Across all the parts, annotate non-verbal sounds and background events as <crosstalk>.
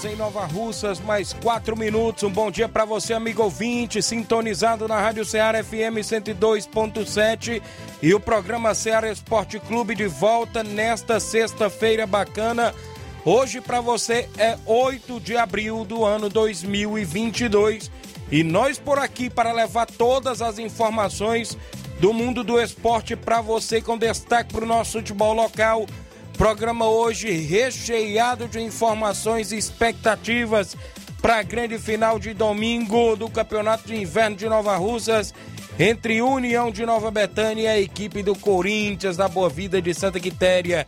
Horas em Nova Russas, mais 4 minutos. Um bom dia para você, amigo ouvinte, sintonizado na Rádio Ceará FM 102.7 e o programa Ceará Esporte Clube de volta nesta sexta-feira bacana. Hoje para você é 8 de abril do ano 2022 e nós por aqui para levar todas as informações do mundo do esporte para você com destaque para o nosso futebol local Programa hoje recheado de informações e expectativas para a grande final de domingo do Campeonato de Inverno de Nova Russas entre União de Nova Betânia e a equipe do Corinthians da Boa Vida de Santa Quitéria.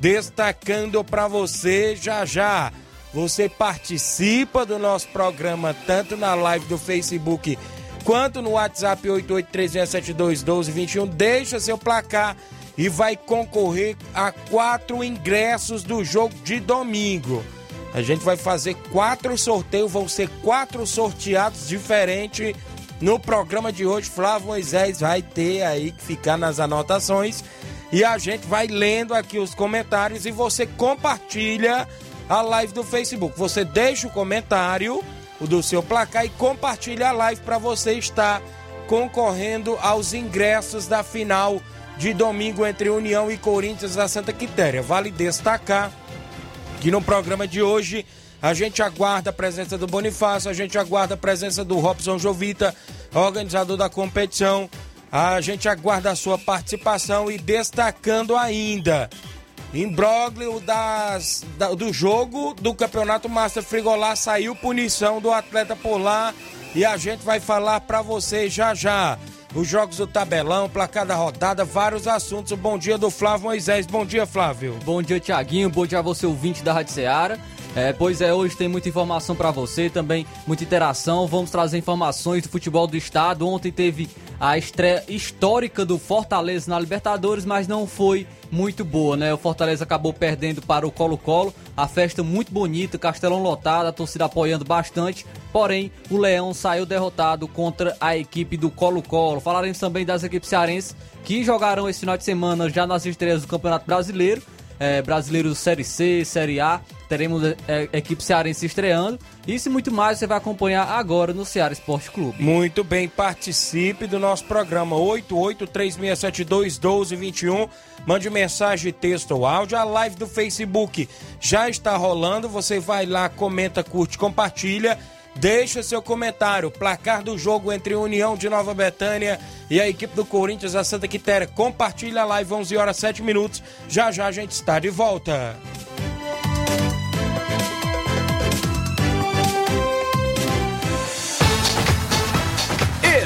Destacando para você já já. Você participa do nosso programa tanto na live do Facebook quanto no WhatsApp 8836721221. Deixa seu placar e vai concorrer a quatro ingressos do jogo de domingo. A gente vai fazer quatro sorteios, vão ser quatro sorteados diferentes no programa de hoje. Flávio Moisés vai ter aí que ficar nas anotações e a gente vai lendo aqui os comentários e você compartilha a live do Facebook. Você deixa o comentário o do seu placar e compartilha a live para você estar concorrendo aos ingressos da final de domingo entre União e Corinthians da Santa Quitéria. Vale destacar que no programa de hoje a gente aguarda a presença do Bonifácio, a gente aguarda a presença do Robson Jovita, organizador da competição. A gente aguarda a sua participação e destacando ainda imbróglio das, da, do jogo do Campeonato Master Frigolá saiu punição do atleta por lá e a gente vai falar para você já já os jogos do tabelão, placar da rodada, vários assuntos. O bom dia do Flávio Moisés. Bom dia, Flávio. Bom dia, Tiaguinho. Bom dia a você, ouvinte da Rádio Ceará. É, pois é, hoje tem muita informação para você, também muita interação. Vamos trazer informações do futebol do estado. Ontem teve a estreia histórica do Fortaleza na Libertadores, mas não foi muito boa, né? O Fortaleza acabou perdendo para o Colo-Colo. A festa muito bonita, Castelão lotado, a torcida apoiando bastante. Porém, o Leão saiu derrotado contra a equipe do Colo-Colo. Falaremos também das equipes cearenses que jogaram esse final de semana já nas estreias do Campeonato Brasileiro é, brasileiros Série C, Série A. Teremos é, equipe cearense estreando. Isso e muito mais você vai acompanhar agora no Ceará Esporte Clube. Muito bem, participe do nosso programa 8836721221. Mande mensagem, texto ou áudio. A live do Facebook já está rolando. Você vai lá, comenta, curte, compartilha Deixa seu comentário. Placar do jogo entre União de Nova Betânia e a equipe do Corinthians, a Santa Quitéria. Compartilha a live, 11 horas 7 minutos. Já já a gente está de volta.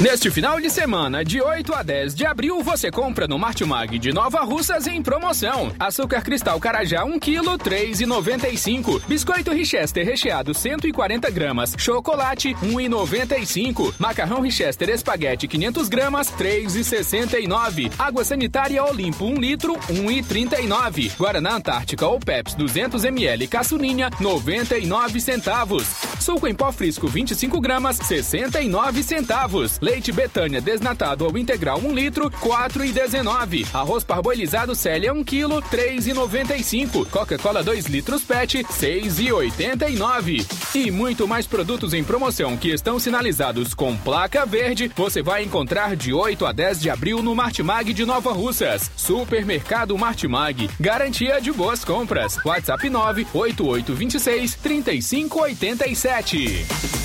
Neste final de semana, de 8 a 10 de abril, você compra no Martimag de Nova Russas em promoção. Açúcar cristal Carajá 1 kg, 3,95. Biscoito Richester recheado 140 gramas. Chocolate 1,95. Macarrão Richester espaguete 500 gramas, 3,69. Água sanitária Olimpo 1 litro, 1,39. Guaraná Antártica ou Peps 200 ml caçulinha, 99 centavos. Suco em pó frisco 25 gramas, 69 centavos. Leite Betânia desnatado ou integral 1 litro, 4,19. Arroz parboilizado Célia 1 quilo, 3,95. Coca-Cola 2 litros PET, 6,89. E muito mais produtos em promoção que estão sinalizados com placa verde, você vai encontrar de 8 a 10 de abril no Martimag de Nova Russas. Supermercado Martimag, garantia de boas compras. WhatsApp 98826 3587.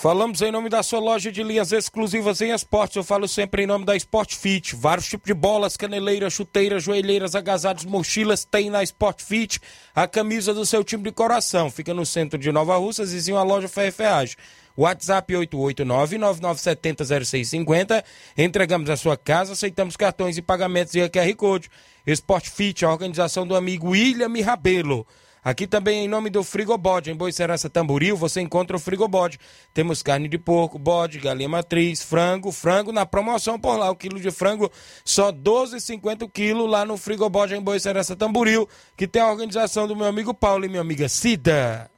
Falamos em nome da sua loja de linhas exclusivas em esportes. Eu falo sempre em nome da Sport Fit. Vários tipos de bolas, caneleiras, chuteiras, joelheiras, agasalhos, mochilas tem na Sport Fit. A camisa do seu time de coração. Fica no centro de Nova Russas, vizinho a loja Ferre Ferragem. WhatsApp 889-9970-0650. Entregamos a sua casa, aceitamos cartões e pagamentos via QR Code. Sport Fit, a organização do amigo William Rabelo. Aqui também em nome do Frigobode, em Boicerança Tamboril, você encontra o Frigobode. Temos carne de porco, bode, galinha matriz, frango, frango na promoção por lá. O quilo de frango só 12,50 o quilo lá no Frigobode, em Boicerança Tamboril, que tem a organização do meu amigo Paulo e minha amiga Cida.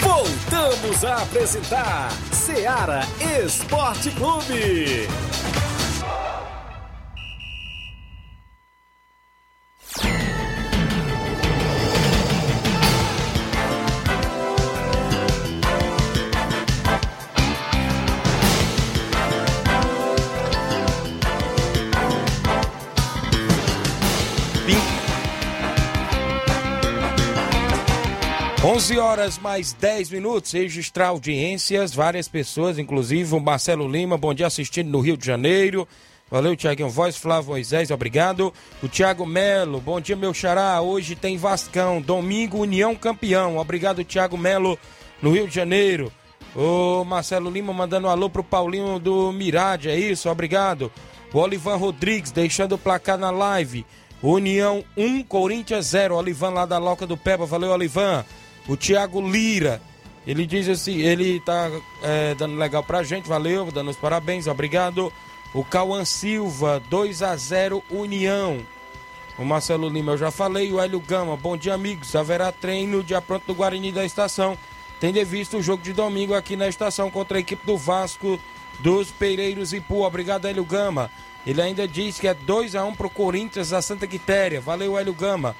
Voltamos a apresentar Seara Esporte Clube. 11 horas mais 10 minutos, registrar audiências, várias pessoas, inclusive o Marcelo Lima, bom dia assistindo no Rio de Janeiro. Valeu, Tiaguinho Voz, Flávio Moisés, obrigado. O Tiago Melo, bom dia, meu xará. Hoje tem Vascão, domingo, União Campeão. Obrigado, Tiago Melo, no Rio de Janeiro. O Marcelo Lima mandando um alô pro Paulinho do Mirade, é isso, obrigado. O Olivan Rodrigues deixando o placar na live. União 1, Corinthians 0. Olivan lá da Loca do Peba, valeu, Olivan. O Thiago Lira, ele diz assim, ele tá é, dando legal pra gente, valeu, dando os parabéns, obrigado. O Cauã Silva, 2 a 0 União. O Marcelo Lima eu já falei, o Hélio Gama, bom dia amigos, haverá treino dia pronto do Guarani da estação. Tem visto o jogo de domingo aqui na estação contra a equipe do Vasco dos Pereiros e Pu. Obrigado, Hélio Gama. Ele ainda diz que é 2 a 1 pro Corinthians da Santa Quitéria. Valeu, Hélio Gama.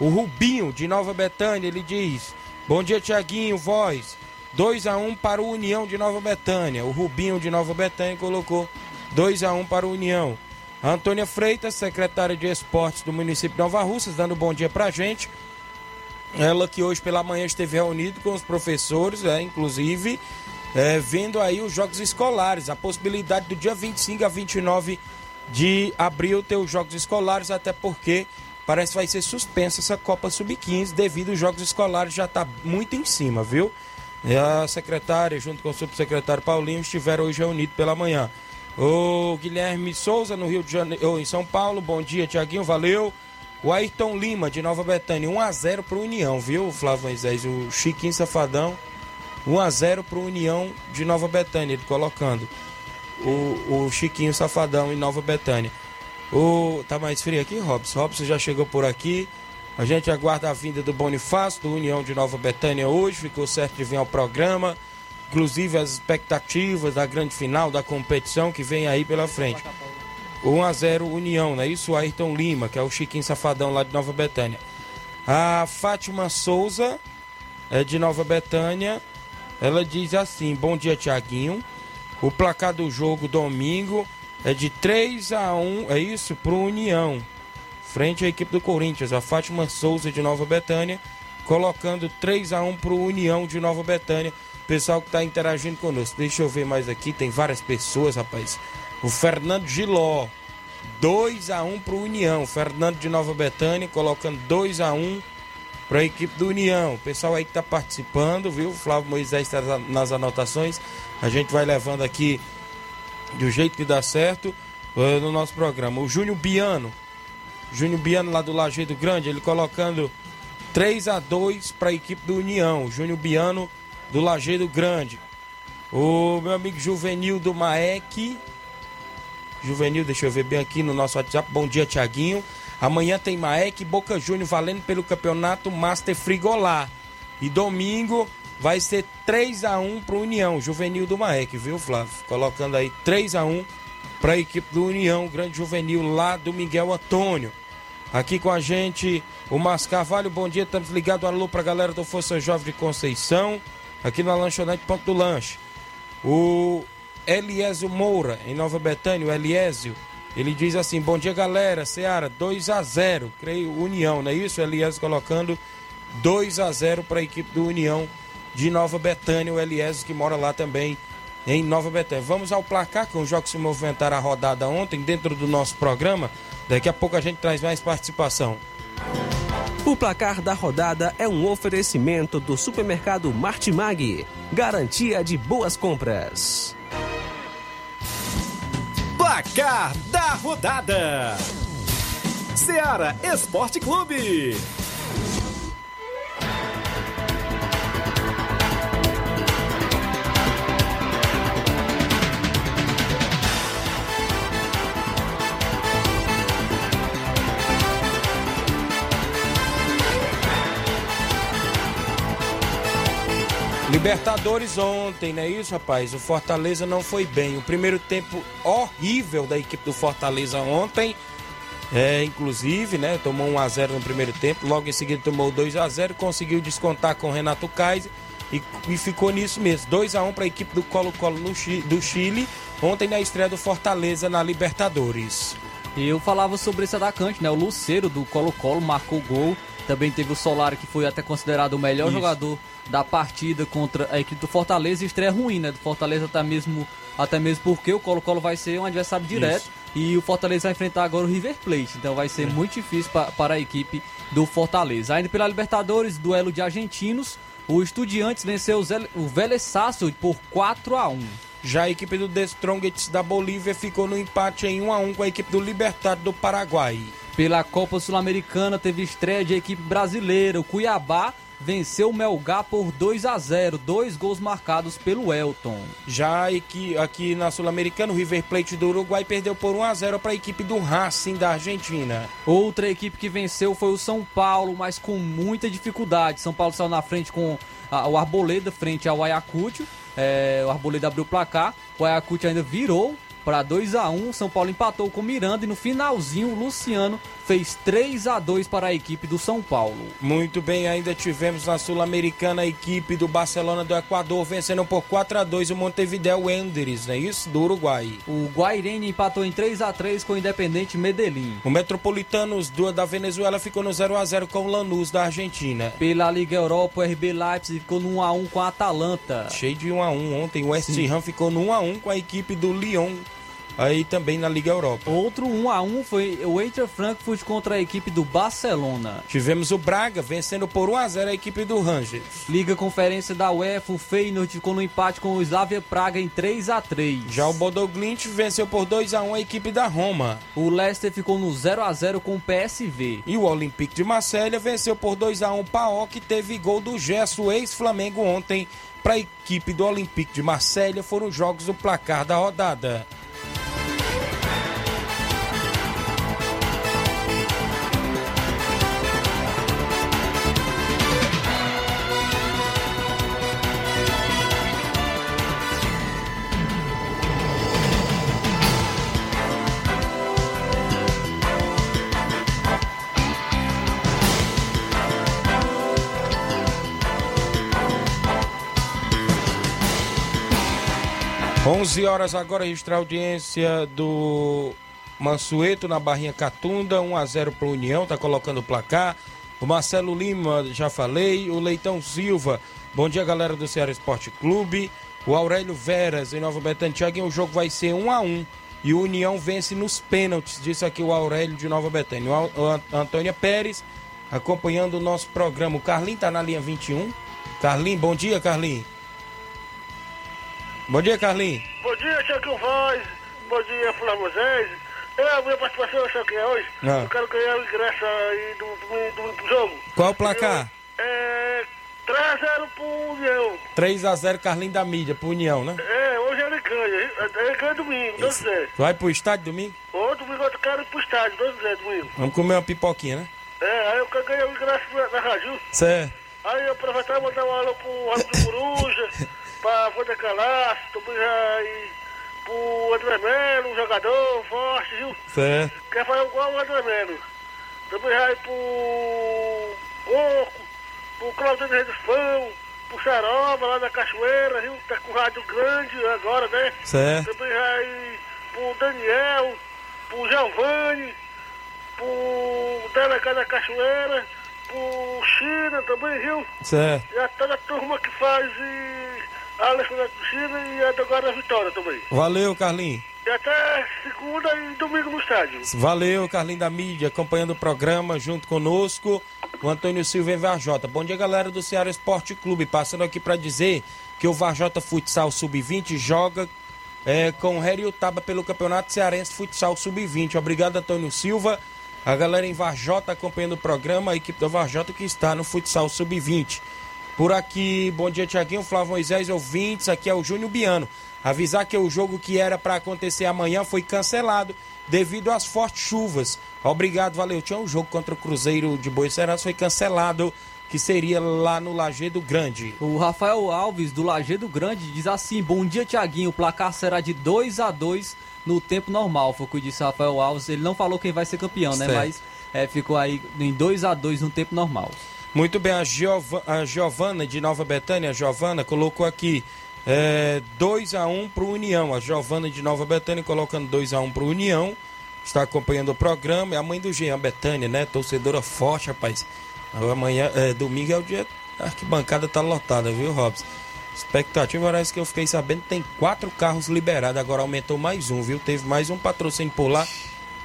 O Rubinho de Nova Betânia, ele diz: Bom dia, Tiaguinho, voz. 2 a 1 para o União de Nova Betânia. O Rubinho de Nova Betânia colocou 2 a 1 para o União. A Antônia Freitas, secretária de Esportes do município de Nova Russas, dando bom dia pra gente. Ela que hoje pela manhã esteve reunida com os professores, é, inclusive, é, vendo aí os jogos escolares, a possibilidade do dia 25 a 29 de abril ter os jogos escolares, até porque Parece que vai ser suspensa essa Copa Sub-15 devido aos jogos escolares já tá muito em cima, viu? E a secretária, junto com o subsecretário Paulinho, estiveram hoje reunidos pela manhã. O Guilherme Souza, no Rio de Janeiro, em São Paulo, bom dia, Tiaguinho, valeu. O Ayrton Lima, de Nova Betânia, 1x0 pro União, viu, Flávio Moisés? O Chiquinho Safadão, 1x0 pro União de Nova Betânia, ele colocando. O, o Chiquinho Safadão em Nova Betânia. O, tá mais frio aqui, Robson? Robson já chegou por aqui. A gente aguarda a vinda do Bonifácio, do União de Nova Betânia hoje. Ficou certo de vir ao programa. Inclusive as expectativas da grande final da competição que vem aí pela frente. 1 a 0 União, não é isso? Ayrton Lima, que é o Chiquinho Safadão lá de Nova Betânia. A Fátima Souza, é de Nova Betânia. Ela diz assim: Bom dia, Tiaguinho. O placar do jogo domingo é de 3 a 1 é isso, para o União. Frente à equipe do Corinthians, a Fátima Souza de Nova Betânia, colocando 3 a 1 para o União de Nova Betânia. Pessoal que está interagindo conosco. Deixa eu ver mais aqui, tem várias pessoas, rapaz. O Fernando Giló, 2 a 1 para o União. Fernando de Nova Betânia colocando 2 a 1 para a equipe do União. O pessoal aí que está participando, viu? O Flávio Moisés está nas anotações. A gente vai levando aqui do jeito que dá certo uh, no nosso programa. O Júnior Biano, Júnior Biano lá do Lajeado Grande, ele colocando 3 a 2 para a equipe do União. Júnior Biano do Lajeado Grande. O meu amigo Juvenil do Maek. Juvenil, deixa eu ver bem aqui no nosso WhatsApp. Bom dia, Tiaguinho. Amanhã tem Maek Boca Júnior valendo pelo campeonato Master Frigolá. E domingo vai ser 3 a 1 pro União, Juvenil do Maek, viu, Flávio? Colocando aí 3 a 1 para a equipe do União, grande juvenil lá do Miguel Antônio. Aqui com a gente o Márcio Carvalho, bom dia, estamos ligados, alô para a galera do Força Jovem de Conceição, aqui na lanchonete Ponto do Lanche. O Eliésio Moura, em Nova Betânia, o Eliésio, ele diz assim, bom dia galera, Seara, 2 a 0 creio, União, não é isso? O Eliésio colocando 2 a 0 para a equipe do União de Nova Betânia, o Eliésio que mora lá também em Nova Betânia. Vamos ao placar, com os jogos se movimentaram a rodada ontem dentro do nosso programa. Daqui a pouco a gente traz mais participação. O placar da rodada é um oferecimento do supermercado Martimag. Garantia de boas compras. Placar da rodada: Seara Esporte Clube. Libertadores ontem, não é isso, rapaz? O Fortaleza não foi bem. O primeiro tempo horrível da equipe do Fortaleza ontem. É, inclusive, né? Tomou 1 a 0 no primeiro tempo, logo em seguida tomou 2 a 0 conseguiu descontar com o Renato Kaiser e, e ficou nisso mesmo. 2 a 1 para a equipe do Colo-Colo do Chile, ontem na estreia do Fortaleza na Libertadores. E eu falava sobre esse atacante, né? O Luceiro do Colo-Colo marcou gol. Também teve o Solari, que foi até considerado o melhor Isso. jogador da partida contra a equipe do Fortaleza. Estreia ruim, né? Do Fortaleza até mesmo, até mesmo porque o Colo-Colo vai ser um adversário direto. Isso. E o Fortaleza vai enfrentar agora o River Plate. Então vai ser é. muito difícil pra, para a equipe do Fortaleza. Ainda pela Libertadores, duelo de argentinos. O Estudiantes venceu o Vélez Sasso por 4 a 1 já a equipe do The Strongest da Bolívia ficou no empate em 1 a 1 com a equipe do Libertad do Paraguai. Pela Copa Sul-Americana teve estreia de equipe brasileira. O Cuiabá venceu o Melgar por 2 a 0, dois gols marcados pelo Elton. Já aqui, aqui na Sul-Americana, o River Plate do Uruguai perdeu por 1 a 0 para a equipe do Racing da Argentina. Outra equipe que venceu foi o São Paulo, mas com muita dificuldade. São Paulo saiu na frente com a, o Arboleda frente ao Ayacucho. É, o Arboleda abriu o placar, o Ayacucho ainda virou para 2 a 1 São Paulo empatou com Miranda e no finalzinho o Luciano fez 3 a 2 para a equipe do São Paulo. Muito bem, ainda tivemos na Sul-Americana a equipe do Barcelona do Equador vencendo por 4 a 2 o Montevideo Wanderers, não é isso? Do Uruguai. O Guairene empatou em 3 a 3 com o Independente Medellín. O Metropolitanos do, da Venezuela ficou no 0 a 0 com o Lanús da Argentina. Pela Liga Europa, o RB Leipzig ficou no 1 a 1 com a Atalanta. Cheio de 1 a 1 ontem, o West Ham ficou no 1 a 1 com a equipe do Lyon aí também na Liga Europa. Outro 1 a 1 foi o Eintracht Frankfurt contra a equipe do Barcelona. Tivemos o Braga vencendo por 1 a 0 a equipe do Rangers. Liga Conferência da UEFA, o Feyenoord ficou no empate com o Slavia Praga em 3 a 3. Já o Bodoglint venceu por 2 a 1 a equipe da Roma. O Leicester ficou no 0 a 0 com o PSV. E o Olympique de Marselha venceu por 2 a 1 o Paok, que teve gol do Gesso, ex-Flamengo ontem para a equipe do Olympique de Marselha. Foram os jogos do placar da rodada. 11 horas agora, registrar a audiência do Mansueto na Barrinha Catunda, 1 a 0 para União, tá colocando o placar. O Marcelo Lima, já falei. O Leitão Silva, bom dia galera do Ceará Esporte Clube. O Aurélio Veras, em Nova Betânia, o jogo vai ser 1 a 1 e o União vence nos pênaltis, disse aqui o Aurélio de Nova Betânia. O Antônia Pérez, acompanhando o nosso programa. O Carlinho tá na linha 21. Carlinho, bom dia, Carlinho. Bom dia, Carlinhos. Bom dia, Tiago Voz. Bom dia, Flávio Moisés. É, a minha participação, o que é hoje? Ah. Eu quero ganhar o ingresso aí do, do, do jogo. Qual o placar? Eu, é. 3x0 pro União. 3x0 Carlinhos da mídia pro União, né? É, hoje ele ganha. Ele ganha domingo, Deus quiser. Vai pro estádio domingo? Ô, domingo eu quero ir pro estádio, Deus quiser, domingo. Vamos comer uma pipoquinha, né? É, aí eu quero ganhar o ingresso na, na rádio. Certo. Aí eu aproveitar e mandar um alô pro de Coruja, <laughs> pra Wanda Calaço, e pro André Melo, um jogador forte, viu? Certo. Quer fazer igual o André Melo. Também ir pro Coco, pro Claudinho Reis do Pão, pro Saroba lá da Cachoeira, viu? Tá com rádio grande agora, né? Certo. Também ir pro Daniel, pro Giovanni, pro delegado da Cachoeira, pro China também, viu? Certo. E a toda a turma que faz e a Alessandra China e a do Guarda Vitória também. Valeu, Carlinhos. E até segunda e domingo no estádio. Valeu, Carlinhos da Mídia, acompanhando o programa junto conosco, o Antônio Silva em Varjota. Bom dia, galera do Ceará Esporte Clube. Passando aqui para dizer que o Varjota Futsal Sub-20 joga é, com o Heriotaba pelo Campeonato Cearense Futsal Sub-20. Obrigado, Antônio Silva. A galera em Varjota acompanhando o programa, a equipe do Varjota que está no Futsal Sub-20. Por aqui, bom dia, Tiaguinho, Flávio Moisés, ouvintes. Aqui é o Júnior Biano. Avisar que o jogo que era para acontecer amanhã foi cancelado devido às fortes chuvas. Obrigado, valeu. Tinha um jogo contra o Cruzeiro de Boa Seras, foi cancelado, que seria lá no Lagedo Grande. O Rafael Alves, do Lagedo Grande, diz assim: Bom dia, Tiaguinho. O placar será de 2 a 2 no tempo normal. Foi o que disse Rafael Alves. Ele não falou quem vai ser campeão, né? Certo. Mas é, ficou aí em 2 a 2 no tempo normal. Muito bem, a, Giova, a Giovana de Nova Betânia, a Giovana, colocou aqui é, 2x1 para o União. A Giovana de Nova Betânia colocando 2x1 para o União. Está acompanhando o programa. É a mãe do Jean Betânia, né? Torcedora forte, rapaz. Amanhã, é, domingo é o dia. A arquibancada tá lotada, viu, Robson? Expectativa, parece que eu fiquei sabendo, tem quatro carros liberados. Agora aumentou mais um, viu? Teve mais um patrocínio por lá.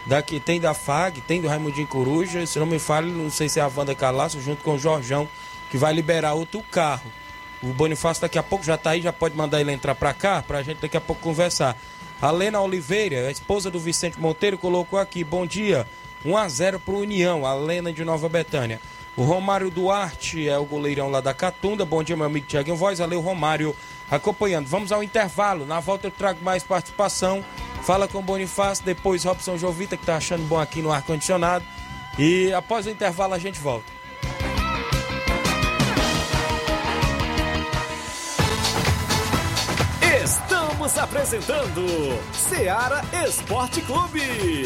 Daqui tem da FAG, tem do Raimundinho Coruja. Se não me fale, não sei se é a Wanda Calaço, junto com o Jorjão, que vai liberar outro carro. O Bonifácio daqui a pouco já tá aí, já pode mandar ele entrar pra cá, pra gente daqui a pouco conversar. A Lena Oliveira, a esposa do Vicente Monteiro, colocou aqui: bom dia, 1 a 0 pro União, a Lena de Nova Betânia. O Romário Duarte é o goleirão lá da Catunda. Bom dia, meu amigo Tiaguinho Voz. Valeu, Romário, acompanhando. Vamos ao intervalo. Na volta eu trago mais participação. Fala com Bonifácio, depois Robson Jovita, que tá achando bom aqui no ar-condicionado. E após o intervalo a gente volta. Estamos apresentando Seara Esporte Clube.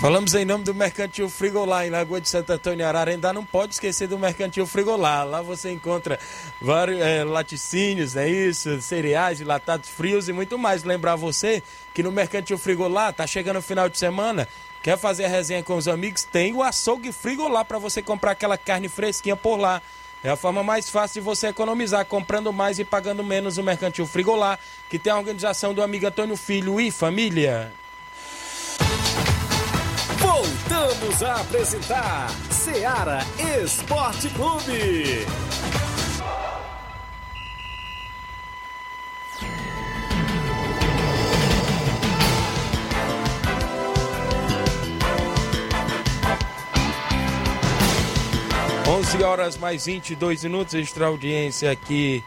Falamos em nome do Mercantil Frigolá, em Lagoa de Santo Antônio Arara. Ainda não pode esquecer do Mercantil Frigolá. Lá você encontra vários é, laticínios, é isso? Cereais, enlatados frios e muito mais. Lembrar você que no Mercantil Frigolá, tá chegando o final de semana, quer fazer a resenha com os amigos? Tem o açougue Frigolá para você comprar aquela carne fresquinha por lá. É a forma mais fácil de você economizar, comprando mais e pagando menos o Mercantil Frigolá, que tem a organização do amigo Antônio Filho e família. Voltamos a apresentar Seara Esporte Clube. Onze horas mais 22 minutos, extra audiência aqui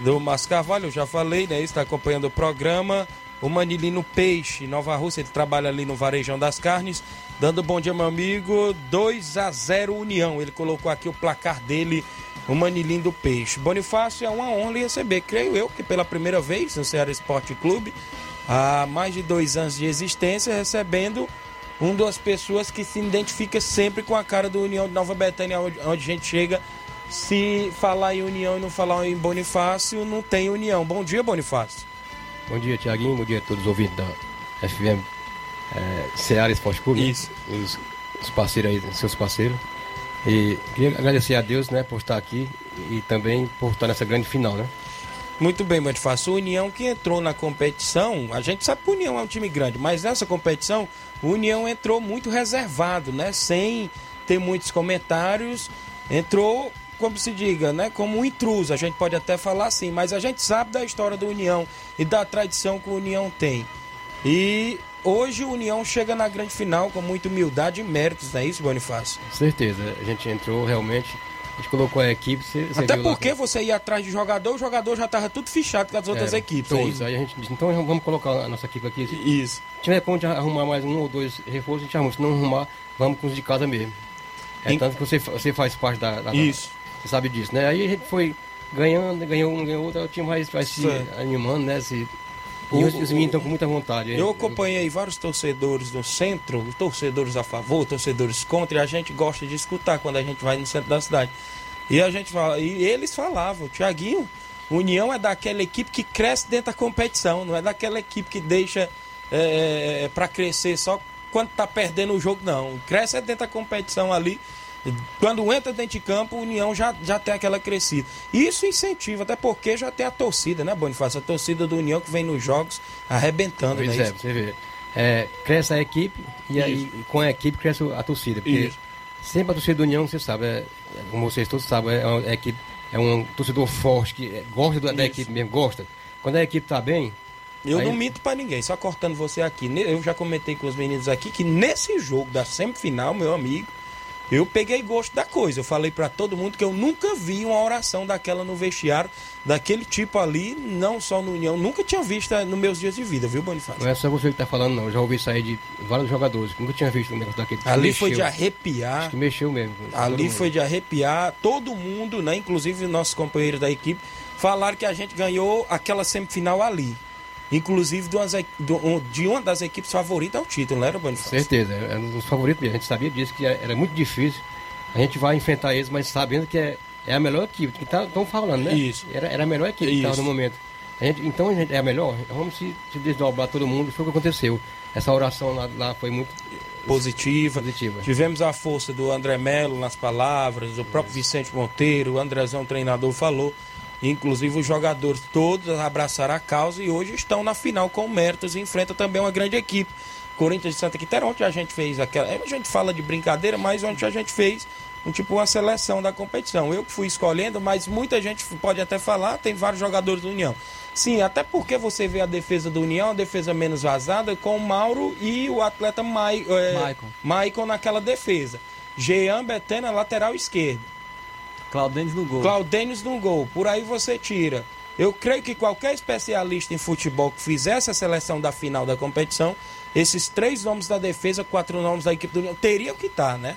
do Mascarvalho, eu já falei, né? Está acompanhando o programa. O Manilino Peixe, Nova Rússia, ele trabalha ali no Varejão das Carnes. Dando bom dia, meu amigo. 2 a 0 União. Ele colocou aqui o placar dele, o Manilino do Peixe. Bonifácio, é uma honra receber. Creio eu que pela primeira vez no Ceará Esporte Clube, há mais de dois anos de existência, recebendo um das pessoas que se identifica sempre com a cara do União de Nova Betânia, onde, onde a gente chega. Se falar em União e não falar em Bonifácio, não tem União. Bom dia, Bonifácio. Bom dia, Tiaguinho. Bom dia a todos os ouvintes da FM é, Seara Esporte Clube. Isso. E os, os parceiros aí, seus parceiros. E queria agradecer a Deus, né, por estar aqui e também por estar nessa grande final, né? Muito bem, Bonifácio. O União que entrou na competição, a gente sabe que o União é um time grande, mas nessa competição o União entrou muito reservado, né? Sem ter muitos comentários. Entrou, como se diga, né? Como um intruso, a gente pode até falar assim, mas a gente sabe da história do União e da tradição que o União tem. E hoje o União chega na grande final com muita humildade e méritos, não é isso, Bonifácio? Certeza. A gente entrou realmente. A gente colocou a equipe. Você, você Até viu lá porque que- você ia atrás de jogador, o jogador já estava tudo fichado com as outras Era, equipes. é Todos. isso? Aí a gente disse, então vamos colocar a nossa equipe aqui. Se Isso. tiver conta de arrumar mais um ou dois reforços, a gente arruma. Se não arrumar, vamos com os de casa mesmo. É Em- tanto que você, você faz parte da, da- Isso. Você sabe disso, né? Aí a gente foi ganhando, ganhou um, ganhou outro, o time vai, vai se animando, né? Se... O- E os, os meninos estão com muita vontade. Eu acompanhei vários torcedores no centro, torcedores a favor, torcedores contra, e a gente gosta de escutar quando a gente vai no centro da cidade. E a gente fala, e eles falavam, Tiaguinho, União é daquela equipe que cresce dentro da competição, não é daquela equipe que deixa é, para crescer só quando tá perdendo o jogo, não. Cresce é dentro da competição ali. Quando entra dentro de campo, o União já, já tem aquela crescida. Isso incentiva, até porque já tem a torcida, né, Bonifácio? A torcida do União que vem nos jogos arrebentando, Pois né? é, você vê. É, cresce a equipe e aí Isso. com a equipe cresce a torcida. Porque Isso. sempre a torcida do União, você sabe, é, é, como vocês todos sabem, é, uma equipe, é um torcedor forte que é, gosta da, equipe mesmo, gosta. Quando a equipe tá bem, Eu Aí- não minto pra ninguém, só cortando você aqui. Eu já comentei com os meninos aqui que nesse jogo da semifinal, meu amigo, eu peguei gosto da coisa. Eu falei pra todo mundo que eu nunca vi uma oração daquela no vestiário, daquele tipo ali, não só no União. Nunca tinha visto eh, nos meus dias de vida, viu, Bonifácio? não é só você que tá falando, não. Eu já ouvi sair de vários jogadores nunca tinha visto um negócio daquele. que Ali mexeu. foi de arrepiar. Acho que mexeu mesmo. Ali foi de arrepiar todo mundo, né? Inclusive nossos companheiros da equipe falaram que a gente ganhou aquela semifinal ali. Inclusive de, umas do- de uma das equipes favoritas ao título, não era, Bonifácio? Certeza, é um dos favoritos mesmo. A gente sabia disso, que era muito difícil. A gente vai enfrentar eles, mas sabendo que é, é a melhor equipe, que estão falando, né? Isso. Era, era a melhor equipe que estava Isso. no momento. A gente, então a gente é a melhor, vamos se, se desdobrar todo mundo, foi o que aconteceu. Essa oração lá, lá foi muito Positiva. positiva. Tivemos a força do André Melo nas palavras, o próprio Vicente Monteiro, o Andrezão, treinador, falou. Inclusive os jogadores todos abraçaram a causa e hoje estão na final com méritos e enfrentam também uma grande equipe. Corinthians de Santa Quitéria, ontem a gente fez aquela. A gente fala de brincadeira, mas ontem a gente fez um tipo uma seleção da competição. Eu que fui escolhendo, mas muita gente pode até falar, tem vários jogadores do União. Sim, até porque você vê a defesa do União, a defesa menos vazada, com o Mauro e o atleta é, Maicon. Maicon naquela defesa. Jean Betena, lateral esquerdo. Claudênis no gol. Claudênis no gol. Por aí você tira. Eu creio que qualquer especialista em futebol que fizesse a seleção da final da competição, esses três nomes da defesa, quatro nomes da equipe do União, teriam que estar, né?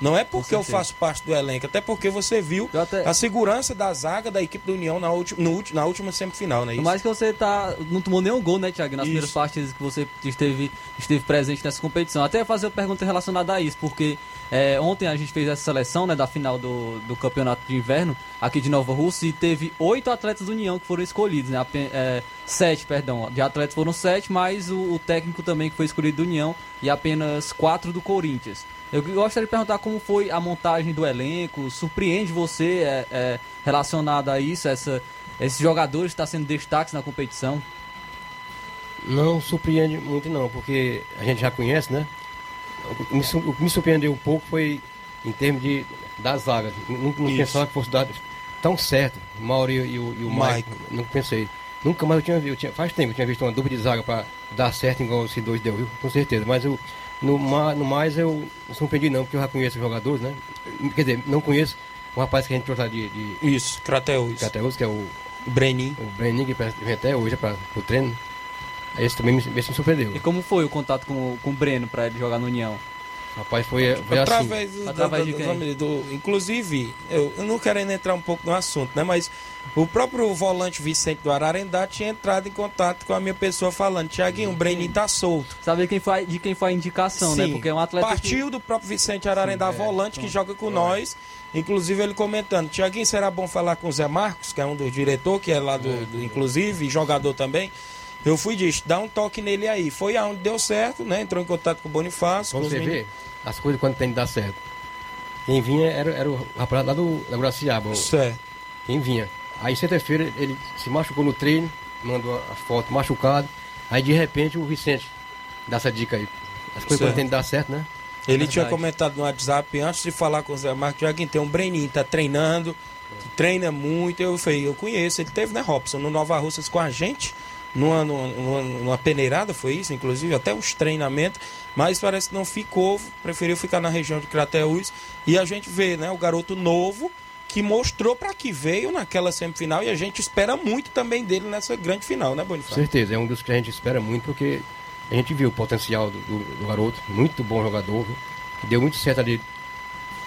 Não é porque eu faço parte do elenco, até porque você viu até- a segurança da zaga da equipe do União na, ulti- no na última semifinal, né? Por mais que você tá, não tomou nenhum gol, né, Thiago? Nas Isso. primeiras partidas que você esteve, esteve presente nessa competição. Até ia fazer uma pergunta relacionada a isso, porque é, ontem a gente fez essa seleção né, da final do, do campeonato de inverno aqui de Nova Rússia e teve oito atletas do União que foram escolhidos, né? É, sete, perdão. De atletas foram sete, mais o, o técnico também que foi escolhido do União e apenas quatro do Corinthians. Eu gostaria de perguntar como foi a montagem do elenco. Surpreende você é, é, relacionado a isso, essa, esses jogadores que estão sendo destaques na competição? Não surpreende muito não, porque a gente já conhece, né? O que me, sur- o que me surpreendeu um pouco foi em termos de, das vagas. Não, não pensava que fosse dado tão certo, o Mauro e, o- e o, e o. Maicon. Não pensei. Nunca mais eu tinha visto, faz tempo eu tinha visto uma dupla de zaga para dar certo igual esses dois deu, viu? Com certeza. Mas eu, no, no mais eu não surpreendi não, porque eu já conheço os jogadores, né? Quer dizer, não conheço o rapaz que a gente trouxe lá de, de Isso, Crateus. Cateus, que é o, Brenin. o Brenin, que vem até hoje para o treino. Esse também me, esse me surpreendeu. E como foi o contato com, com o Breno para ele jogar no União? Rapaz, foi, foi assim. Através, do, Através da- de quem? do- inclusive, eu, eu não quero entrar um pouco no assunto, né? Mas o próprio volante Vicente do Ararendá tinha entrado em contato com a minha pessoa falando, Tiaguinho, o Brenin tá solto. Saber quem foi, de quem foi a indicação, né? Sim, Porque é um atleta. Partiu do próprio Vicente Ararendá, Sim, é, volante, que joga com nós. Inclusive ele comentando, Tiaguinho, será bom falar com o Zé Marcos, que é um dos diretores, que é lá do, do- inclusive, e jogador também. Eu fui disso, dá um toque nele aí. Foi aonde deu certo, né? Entrou em contato com o Bonifácio. Pra com os você meninos. ver as coisas quando tem que dar certo. Quem vinha era, era o rapaz lá do, da Guaraciaba. Certo. Quem vinha. Aí sexta-feira ele se machucou no treino, mandou a foto machucado. Aí de repente o Vicente dá essa dica aí. As coisas Certo. quando tem que dar certo, né? Ele Verdade. tinha comentado no WhatsApp antes de falar com o Zé Marcos Jaguinho, tem um Breninho, tá treinando, treina muito. Eu falei, eu conheço, ele teve, né, Robson, no Nova Russas com a gente, numa, numa, numa- peneirada, foi isso, inclusive, até os treinamentos, mas parece que não ficou, preferiu ficar na região de Crateús. E a gente vê, né, o garoto novo que mostrou para que veio naquela semifinal e a gente espera muito também dele nessa grande final, né, Bonifácio? certeza, é um dos que a gente espera muito, porque a gente viu o potencial do, do- do garoto, muito bom jogador, viu? que deu muito certo ali,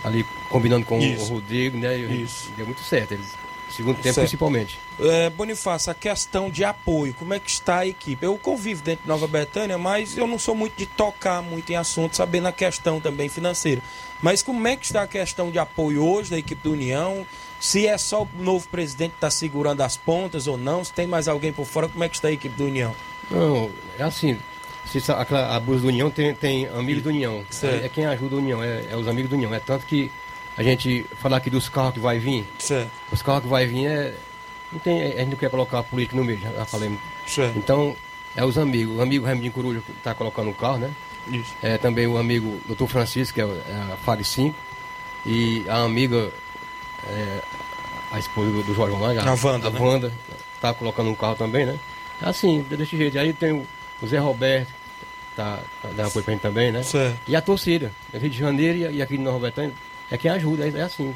ali combinando com Isso. o Rodrigo, né? Isso. Deu muito certo, eles, segundo tempo Certo. principalmente. É, Bonifácio, a questão de apoio, como é que está a equipe? Eu convivo dentro de Nova Betânia, mas eu não sou muito de tocar muito em assunto, sabendo a questão também financeira. Mas como é que está a questão de apoio hoje da equipe do União? Se é só o novo presidente que está segurando as pontas ou não? Se tem mais alguém por fora, como é que está a equipe do União? Não, é assim, se a Blues do União tem, tem amigos do União, é, é quem ajuda o União, é, é os amigos do União, é tanto que a gente falar aqui dos carros que vai vir, Certo, os carros que vai vir é, não tem, a gente não quer colocar a política no meio, já, falei. certo. Então, é os amigos, o amigo Raimundinho Coruja está colocando o carro, né? Isso. É também o amigo Dr. Francisco, que é, é a Fari 5, e a amiga, é, a esposa do, do Jorge lá, A Wanda, a né? Wanda, tá colocando um carro também, né? Assim, desse jeito. Aí tem o, o Zé Roberto, tá, tá dando apoio pra gente também, né? Certo. E a torcida, Rio de Janeiro e, aqui Nova Betânia, é quem ajuda, é, é assim.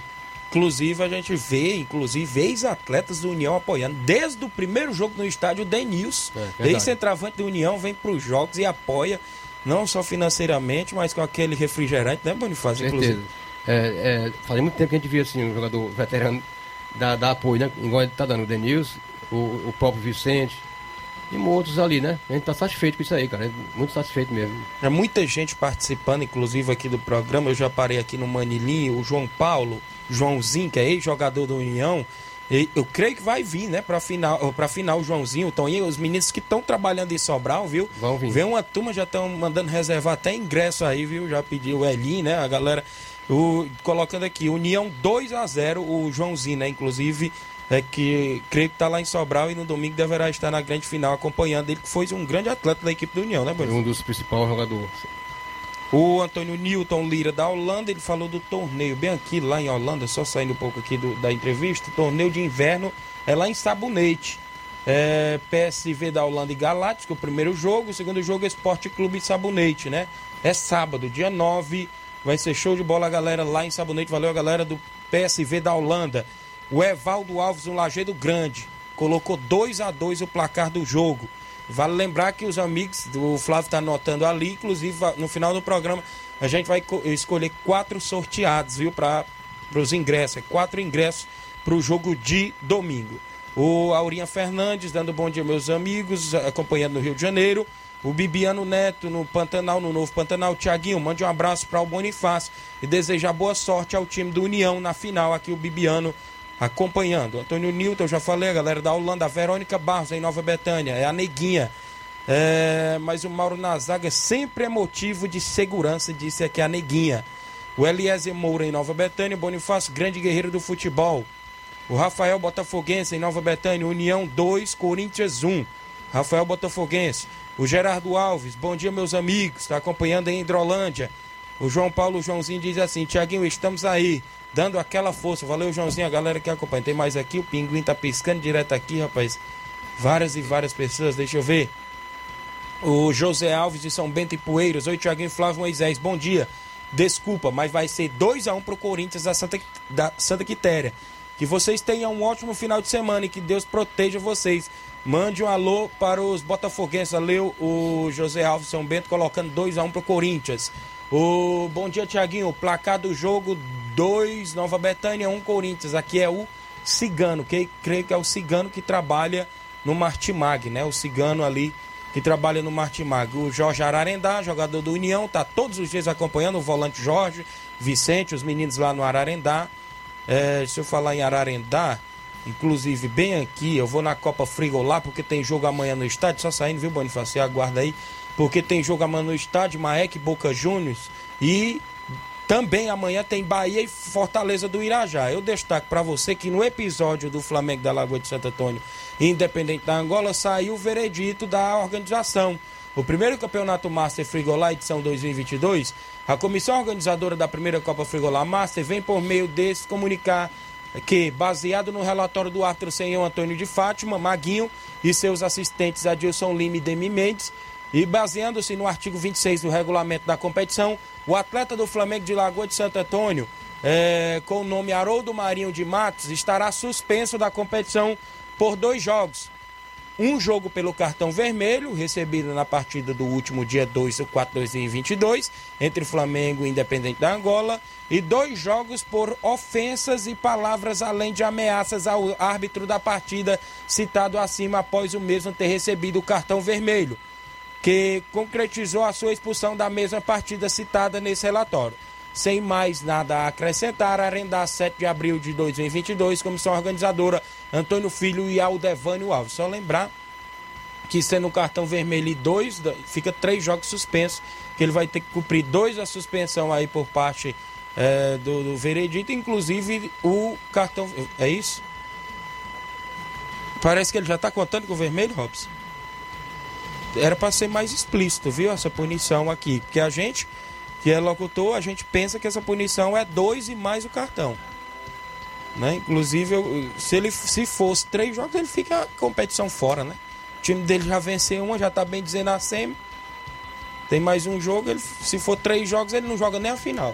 Inclusive, a gente vê, inclusive, ex-atletas do União apoiando. Desde o primeiro jogo no estádio, o Denils, É, verdade. ex-centroavante do União, vem para os jogos e apoia, não só financeiramente, mas com aquele refrigerante, né, Bonifácio? certeza. É, é, faz muito tempo que a gente via assim, um jogador veterano dar, dar apoio, né? Igual ele tá dando o Denilson, o, o próprio Vicente e outros ali, né? A gente tá satisfeito com isso aí, cara. é Muito satisfeito mesmo. Já muita gente participando, inclusive aqui do programa. Eu já parei aqui no Manilinho, o João Paulo, Joãozinho, que é ex-jogador do União. E eu creio que vai vir, né, pra final, pra final o Joãozinho, o Toninho, os meninos que estão trabalhando em Sobral, viu? Vão vir. Vem uma turma, já estão mandando reservar até ingresso aí, viu? Já pediu o Elinho, né? A galera. O, colocando aqui, União 2 a 0 o Joãozinho, né? Inclusive, é que creio que tá lá em Sobral e no domingo deverá estar na grande final acompanhando ele, que foi um grande atleta da equipe do União, né, um dos principais jogadores. O Antônio Newton Lira da Holanda, ele falou do torneio bem aqui lá em Holanda, só saindo um pouco aqui do- da entrevista. Torneio de inverno é lá em Sabonete. É, PSV da Holanda e Galáctica, o primeiro jogo. O segundo jogo é Esporte Clube Sabonete, né? É sábado, dia 9. Vai ser show de bola, galera, lá em Sabonete. Valeu, galera do PSV da Holanda. O Evaldo Alves, um Lajeado Grande, colocou 2 a 2 o placar do jogo. Vale lembrar que os amigos, o Flávio está anotando ali, inclusive no final do programa a gente vai co- escolher quatro sorteados, viu, para os ingressos. É quatro ingressos para o jogo de domingo. O Aurinha Fernandes dando bom dia, meus amigos, acompanhando no Rio de Janeiro. O Bibiano Neto no Pantanal, no Novo Pantanal. Tiaguinho, mande um abraço para o Bonifácio e desejar boa sorte ao time do União na final. Aqui o Bibiano acompanhando. Antônio Newton, já falei, a galera da Holanda. A Verônica Barros em Nova Betânia. É a Neguinha. É, mas o Mauro na zaga sempre é motivo de segurança, disse aqui a Neguinha. O Eliezer Moura em Nova Betânia. Bonifácio, grande guerreiro do futebol. O Rafael Botafoguense em Nova Betânia, União 2, Corinthians 1. Rafael Botafoguense. O Gerardo Alves, bom dia, meus amigos. Está acompanhando em Hidrolândia. O João Paulo Joãozinho diz assim: Tiaguinho, estamos aí, dando aquela força. Valeu, Joãozinho, a galera que acompanha. Tem mais aqui, o pinguim tá piscando direto aqui, rapaz. Várias e várias pessoas, deixa eu ver. O José Alves de São Bento e Poeiras. Oi, Tiaguinho Flávio Moisés, bom dia. Desculpa, mas vai ser 2 a 1 pro Corinthians da Santa, da Santa Quitéria. Que vocês tenham um ótimo final de semana e que Deus proteja vocês. Mande um alô para os botafoguenses. Valeu, o José Alves São Bento colocando 2 a 1 pro Corinthians. O bom dia, Tiaguinho. O placar do jogo 2 Nova Betânia, 1 Corinthians. Aqui é o Cigano, que creio que é o Cigano que trabalha no Martimag, né? O Cigano ali que trabalha no Martimag. O Jorge Ararendá, jogador do União, tá todos os dias acompanhando o volante Jorge, Vicente, os meninos lá no Ararendá. É, se eu falar em Ararendá, inclusive bem aqui, eu vou na Copa Frigolá, porque tem jogo amanhã no estádio, só saindo, viu, Bonifácio? Aguarda aí, porque tem jogo amanhã no estádio, Maek, Boca Juniors e Também amanhã tem Bahia e Fortaleza do Irajá. Eu destaco para você que no episódio do Flamengo da Lagoa de Santo Antônio, independente da Angola, saiu o veredito da organização. O primeiro campeonato Master Frigolá edição 2022, a comissão organizadora da primeira Copa Frigolá Master vem por meio desse comunicar que, baseado no relatório do árbitro senhor Antônio de Fátima, Maguinho e seus assistentes Adilson Lima e Demi Mendes, e baseando-se no artigo 26 do regulamento da competição, o atleta do Flamengo de Lagoa de Santo Antônio, é, com o nome Haroldo Marinho de Matos, estará suspenso da competição por dois jogos. Um jogo pelo cartão vermelho, recebido na partida do último dia 2 do 4 de 2022, entre Flamengo e Independente da Angola, e dois jogos por ofensas e palavras, além de ameaças ao árbitro da partida citado acima após o mesmo ter recebido o cartão vermelho que concretizou a sua expulsão da mesma partida citada nesse relatório. Sem mais nada a acrescentar, arrendar 7 de abril de 2022, comissão organizadora Antônio Filho e Aldevânio Alves. Só lembrar que sendo um cartão vermelho e dois, fica três jogos suspensos, que ele vai ter que cumprir dois a suspensão aí por parte é, do, do veredito, inclusive o cartão. É isso? Parece que ele já está contando com o vermelho, Robson era para ser mais explícito, viu? Essa punição aqui. Porque a gente, que é locutor, a gente pensa que essa punição é dois e mais o cartão. Né? Inclusive, eu, se ele se fosse três jogos, ele fica a competição fora, né? O time dele já venceu uma, já tá bem dizendo a SEMI. Tem mais um jogo, ele, se for três jogos, ele não joga nem a final.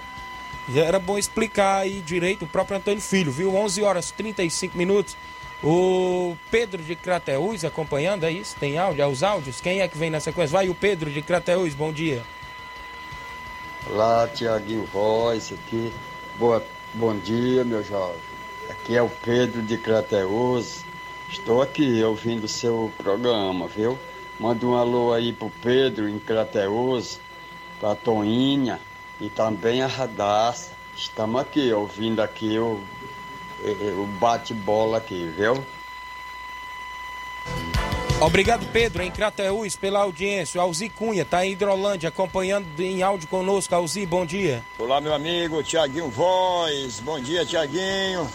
Já era bom explicar aí direito o próprio Antônio Filho, viu? 11 horas 35 minutos. O Pedro de Crateús acompanhando, é isso? Tem áudio? É os áudios? Quem é que vem na sequência? Vai o Pedro de Crateús, bom dia. Olá, Tiaguinho Voz aqui. Boa, bom dia, meu jovem. Aqui é o Pedro de Crateús. Estou aqui ouvindo o seu programa, viu? Manda um alô aí pro Pedro em Crateús, pra Toinha e também a Radassa. Estamos aqui ouvindo aqui o o bate-bola aqui, viu? Obrigado, Pedro, em Crateús, pela audiência. Alzi Cunha, tá em Hidrolândia, acompanhando em áudio conosco. Alzi, bom dia. Olá, meu amigo Tiaguinho Voz. Bom dia, Tiaguinho.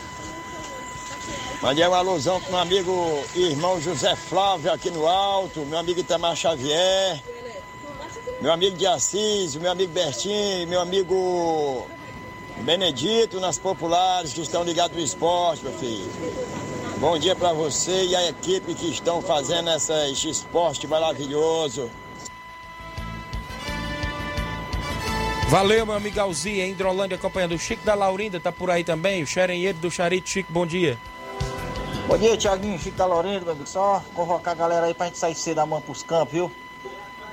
Mandei uma alusão pro meu amigo irmão José Flávio aqui no alto, meu amigo Itamar Xavier, meu amigo de Assis, meu amigo Bertinho, meu amigo Benedito nas populares que estão ligados no esporte, meu filho. Bom dia para você e a equipe que estão fazendo esse esporte maravilhoso. Valeu, meu amigo Alzi, em Hidrolândia, acompanhando. O Chico da Laurinda tá por aí também. O xerenheiro do Charito. Chico, bom dia. Bom dia, Tiaguinho. Chico da Laurinda, meu amigo. Só convocar a galera aí pra gente sair cedo amanhã pros campos, viu?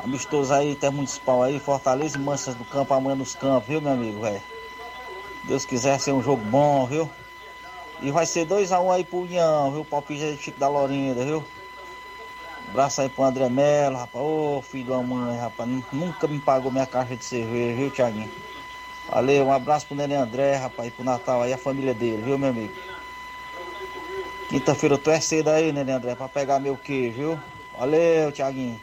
Amistoso aí, municipal aí, Fortaleza e Mansas do Campo amanhã nos campos, viu, meu amigo, velho? Deus quiser ser um jogo bom, viu? E vai ser 2x1 um aí pro União, viu? Palpite aí Chico da Lorinda, viu? Abraço aí pro André Melo, rapaz. Ô filho da mãe, rapaz. Nunca me pagou minha caixa de cerveja, viu, Thiaguinho? Valeu, um abraço pro Nenê André, rapaz, e pro Natal aí, a família dele, viu, meu amigo? Quinta-feira tô é cedo aí, Nenê André, pra pegar meu queijo, viu? Valeu, Thiaguinho.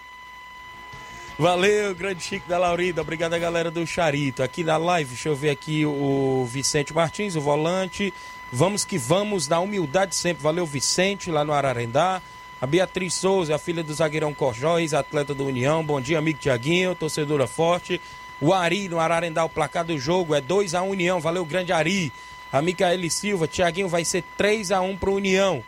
Valeu, grande Chico da Laurinda. Obrigado a galera do Charito. Aqui na live, deixa eu ver aqui o Vicente Martins, o volante. Vamos que vamos, na humildade sempre. Valeu, Vicente, lá no Ararendá. A Beatriz Souza, a filha do zagueirão Corjóis, atleta do União. Bom dia, amigo Tiaguinho, torcedora forte. O Ari, no Ararendá, o placar do jogo é 2x1 União. Valeu, grande Ari. A Micaele Silva, Tiaguinho vai ser 3x1 pro União.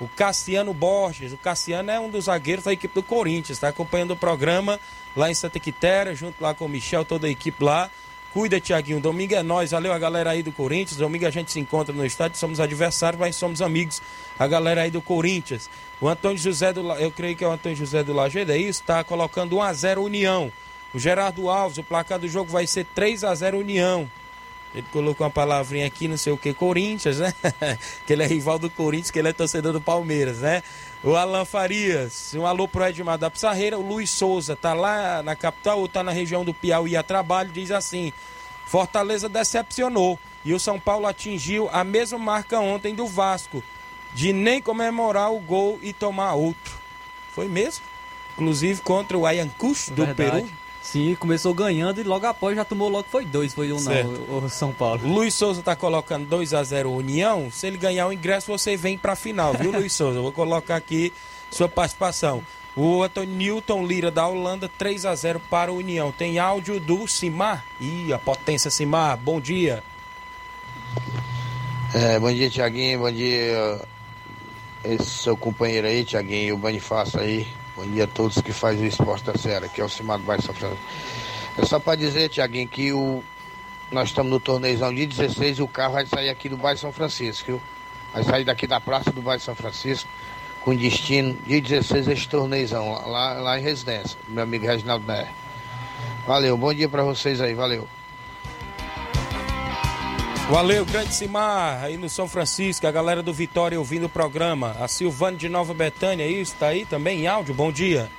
O Cassiano Borges, o Cassiano é um dos zagueiros da equipe do Corinthians, está acompanhando o programa lá em Santa Quitéria, junto lá com o Michel, toda a equipe lá. Cuida, Tiaguinho. Domingo é nós. Valeu a galera aí do Corinthians. Domingo a gente se encontra no estádio. Somos adversários, mas somos amigos. A galera aí do Corinthians. O Antônio José do Eu creio que é o Antônio José do Lajeado, é isso? Está colocando 1x0 União. O Gerardo Alves, o placar do jogo vai ser 3x0 União. Ele colocou uma palavrinha aqui, não sei o que, Corinthians, né? <laughs> que ele é rival do Corinthians, que ele é torcedor do Palmeiras, né? O Alan Farias, um alô pro Edmar da Pissarreira. O Luiz Souza tá lá na capital ou tá na região do Piauí a trabalho, diz assim: Fortaleza decepcionou e o São Paulo atingiu a mesma marca ontem do Vasco, de nem comemorar o gol e tomar outro. Foi mesmo? Inclusive contra o Ayacucho do Verdade. Peru. Sim, começou ganhando e logo após já tomou logo foi dois, foi um Certo. não, o São Paulo. Luiz Souza tá colocando 2 a 0 União. Se ele ganhar o ingresso, você vem pra final, viu, <laughs> Luiz Souza? Vou colocar aqui sua participação. O Antônio Newton Lira da Holanda, 3 a 0 para o União. Tem áudio do Simar. Ih, a potência Simar, bom dia. É, bom dia, Tiaguinho. Bom dia, esse seu companheiro aí, Tiaguinho, e o Bonifácio aí. Bom dia a todos que fazem o esporte da Serra, que é o Cimar do Bairro São Francisco. É só para dizer, Tiaguinho, que o, nós estamos no torneizão de 16 e o carro vai sair aqui do bairro São Francisco, viu? Vai sair daqui da praça do bairro São Francisco, com destino de 16 esse torneizão, lá, lá em residência, meu amigo Reginaldo Né. Valeu, bom dia para vocês aí, valeu. Valeu, grande Simar, aí no São Francisco, a galera do Vitória ouvindo o programa. A Silvane de Nova Betânia, isso, tá aí também em áudio, bom dia.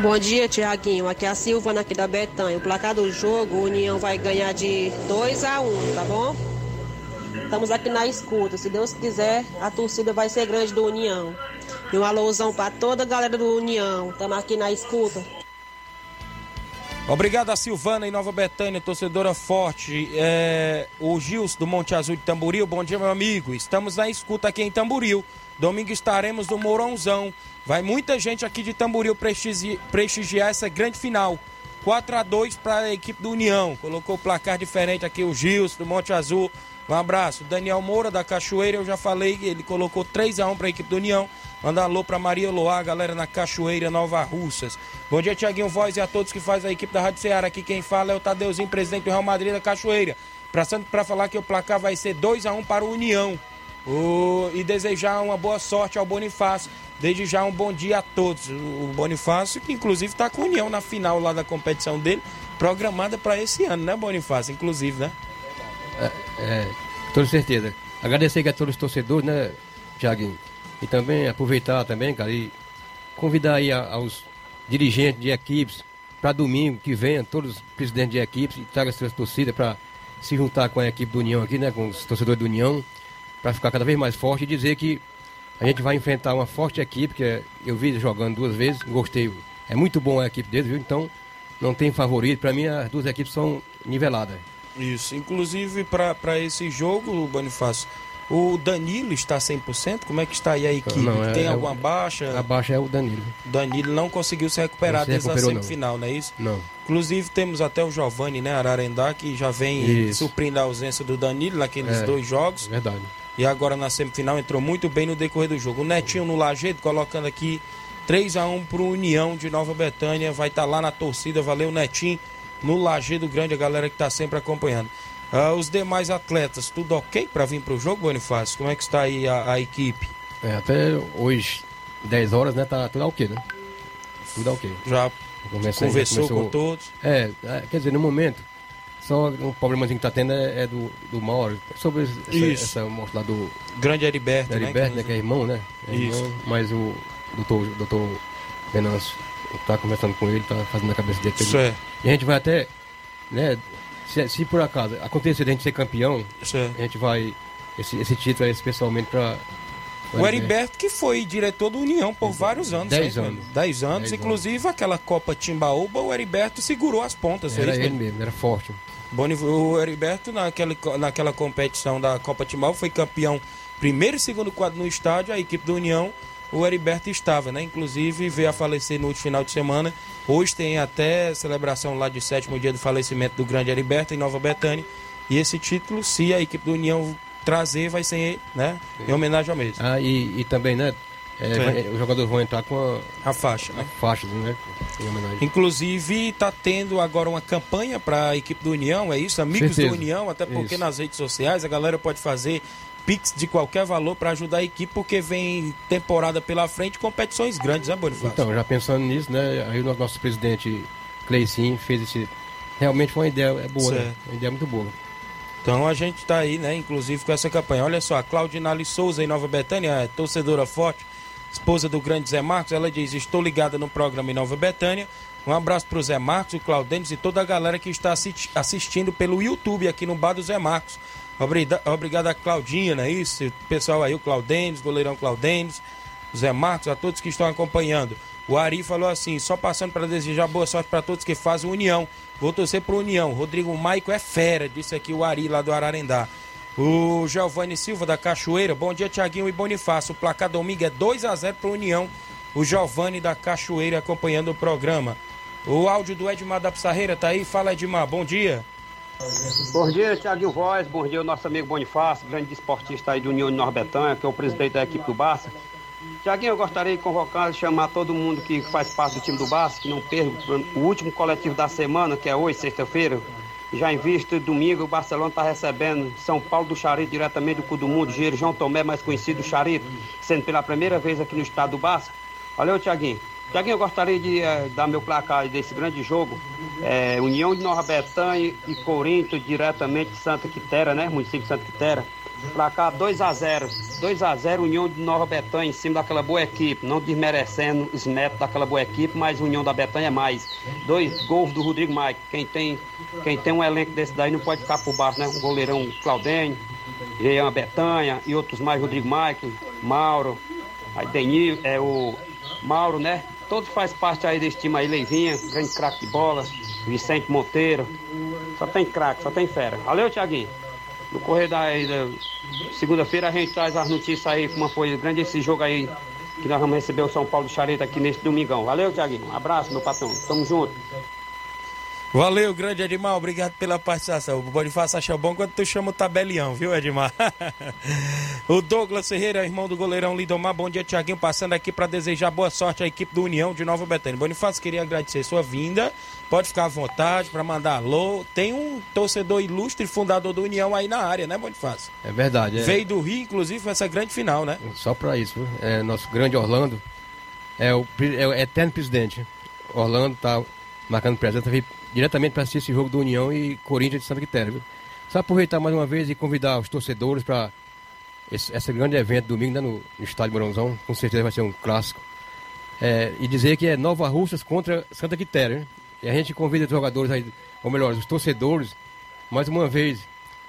Bom dia, Tiaguinho. Aqui é a Silvana aqui da Betanha. O placar do jogo, o União vai ganhar de 2 a 1 tá bom? Estamos aqui na escuta. Se Deus quiser, a torcida vai ser grande do União. E um alôzão para toda a galera do União. Estamos aqui na escuta. Obrigado a Silvana em Nova Betânia, torcedora forte. É, o Gils do Monte Azul de Tamboril, bom dia, meu amigo. Estamos na escuta aqui em Tamboril. Domingo estaremos no Mourãozão. Vai muita gente aqui de Tamboril prestigi- prestigiar essa grande final. 4 a 2 para a equipe do União. Colocou o placar diferente aqui o Gils do Monte Azul. Um abraço. Daniel Moura da Cachoeira, eu já falei, ele colocou 3 a 1 para a equipe do União. Manda alô para Maria Loá, galera na Cachoeira, Nova Russas. Bom dia, Tiaguinho Voz e a todos que fazem a equipe da Rádio Ceará. Aqui quem fala é o Tadeuzinho, presidente do Real Madrid da Cachoeira. Passando para falar que o placar vai ser 2 a 1 para o União. O- E desejar uma boa sorte ao Bonifácio. Desde já um bom dia a todos. O Bonifácio, que inclusive está com União na final lá da competição dele, programada para esse ano, né, Bonifácio? Inclusive, né? É, é, com certeza. Agradecer a todos os torcedores, né, Tiaguinho? E também aproveitar também, cara, e convidar aí a- aos dirigentes de equipes para domingo que venham, todos os presidentes de equipes, e tragam suas torcidas para se juntar com a equipe do União aqui, né, com os torcedores do União, para ficar cada vez mais forte e dizer que a gente vai enfrentar uma forte equipe, que é- eu vi jogando duas vezes, gostei. É muito bom a equipe deles, viu? Então, não tem favorito. Para mim, as duas equipes são niveladas. Isso. Inclusive, para esse jogo, Bonifácio, o Danilo está 100%? Como é que está aí a equipe? Não, é- Tem é alguma o- baixa? A baixa é o Danilo. Danilo não conseguiu se recuperar se desde a recuperou, não. semifinal, não é isso? Não. Inclusive temos até o Giovanni, né, Ararendá, que já vem Isso. suprindo a ausência do Danilo naqueles É, dois jogos. Verdade. E agora na semifinal entrou muito bem no decorrer do jogo. O Netinho no Lajeado, colocando aqui 3 a 1 pro União de Nova Betânia. Vai estar lá na torcida. Valeu, Netinho. No Lajeado Grande, a galera que está sempre acompanhando. Ah, os demais atletas, tudo ok para vir pro jogo, Bonifácio? Como é que está aí a, a equipe? É, até hoje, 10 horas, né? Tá tudo ok, né? Tudo ok. Já Conversei, conversou já começou- com todos? É, é, quer dizer, no momento, só um problemazinho que tá tendo é, é do, do Mauro. Sobre essa, Isso. essa moça lá do. Grande Heriberto, né, Heriberto, que né? Que é irmão, né? É Isso. irmão, mas o doutor, doutor Venâncio tá conversando com ele, tá fazendo a cabeça dele. Certo. E a gente vai até, né? Se, se por acaso acontecer de a gente ser campeão, a gente vai. Esse, esse título é especialmente pra. O Heriberto que foi diretor do União por vários anos. Dez né, anos. Dez anos. Dez Inclusive aquela Copa Timbaúba, o Heriberto segurou as pontas. Era ele mesmo, era forte. Boni- O Heriberto, naquela, naquela competição da Copa Timbal, foi campeão primeiro e segundo quadro no estádio. A equipe do União, o Heriberto estava, né? Inclusive veio a falecer no último final de semana. Hoje tem até celebração lá de sétimo dia do falecimento do grande Heriberto em Nova Betânia. E esse título, se a equipe do União trazer, vai ser né, em homenagem ao mesmo. Ah, e, e também, né? é, vai- os jogadores vão entrar com a, a faixa, né? faixa, né? Em homenagem. Inclusive, está tendo agora uma campanha para a equipe do União, é isso? Amigos Certeza. do União, até porque Isso. nas redes sociais a galera pode fazer pix de qualquer valor para ajudar a equipe, porque vem temporada pela frente, competições grandes, né, Bonifácio? Então, já pensando nisso, né? Aí o nosso- presidente Cleicinho fez esse. Realmente foi uma ideia é boa, né? Uma ideia muito boa. Então a gente está aí, né, inclusive com essa campanha. Olha só, a Claudinale Souza em Nova Betânia, é torcedora forte, esposa do grande Zé Marcos, ela diz: Estou ligada no programa em Nova Betânia. Um abraço para o Zé Marcos, o Claudênis e toda a galera que está assi- assistindo pelo YouTube aqui no Bar do Zé Marcos. Obrigado, a Claudinha, não é isso? O pessoal aí, o Claudênis, goleirão Claudênis, Zé Marcos, a todos que estão acompanhando. O Ari falou assim: só passando para desejar boa sorte para todos que fazem União. Vou torcer pro União. Rodrigo Maico é fera, disse aqui o Ari lá do Ararendá. O Giovanni Silva da Cachoeira. Bom dia, Tiaguinho e Bonifácio. O placar domingo é 2 a 0 pro União. O Giovanni da Cachoeira acompanhando o programa. O áudio do Edmar da Pissarreira tá aí. Fala, Edmar. Bom dia. Bom dia, Tiaguinho Voz. Bom dia, nosso amigo Bonifácio, grande esportista aí do União de Norbetanha, que é o presidente da equipe do Barça. Tiaguinho, eu gostaria de convocar e chamar todo mundo que faz parte do time do Barça, que não perca o último coletivo da semana, que é hoje, sexta-feira. Já em vista, domingo, o Barcelona está recebendo São Paulo do Charito, diretamente do Cu do Mundo, Giro João Tomé, mais conhecido Charito, sendo pela primeira vez aqui no estado do Barça. Valeu, Tiaguinho. Tiaguinho, eu gostaria de eh, dar meu placar desse grande jogo. É, União de Nova Betânia e Corinto, diretamente de Santa Quitéria, né? Município de Santa Quitéria. Placar 2 a 0 2 a 0 União de Nova Betânia em cima daquela boa equipe. Não desmerecendo os métodos daquela boa equipe, mas União da Betânia é mais. Dois gols do Rodrigo Mike. Quem tem, quem tem um elenco desse daí não pode ficar por baixo, né? O goleirão Claudênio, Jean Betânia e outros mais, Rodrigo Mike, Mauro, aí Denil, é o Mauro, né? Todos faz parte aí desse time aí, Leivinha, grande craque de bola, Vicente Monteiro. Só tem craque, só tem fera. Valeu, Tiaguinho. No correr da, da segunda-feira a gente traz as notícias aí, como foi grande esse jogo aí que nós vamos receber o São Paulo Chareta aqui nesse domingão. Valeu, Tiaguinho. Um abraço, meu patrão. Tamo junto. Valeu, grande Edmar, obrigado pela participação. O Bonifácio acha bom quando tu chama o tabelião, viu, Edmar? <laughs> o Douglas Ferreira, irmão do goleirão Lidomar, bom dia, Tiaguinho, passando aqui para desejar boa sorte à equipe do União de Nova Betânia. Bonifácio, queria agradecer sua vinda, pode ficar à vontade para mandar alô. Tem um torcedor ilustre, fundador do União aí na área, né, Bonifácio? É verdade. É... Veio do Rio, inclusive, foi essa grande final, né? Só para isso, é nosso grande Orlando, é o, é o eterno presidente. Orlando tá marcando presença, veio diretamente para assistir esse jogo do União e Corinthians de Santa Quitéria. Viu? Só aproveitar mais uma vez e convidar os torcedores para esse, esse, grande evento domingo né, no, no Estádio Morãozão. Com certeza vai ser um clássico. É, e dizer que é Nova Russas contra Santa Quitéria. Né? E a gente convida os jogadores, aí, ou melhor, os torcedores, mais uma vez,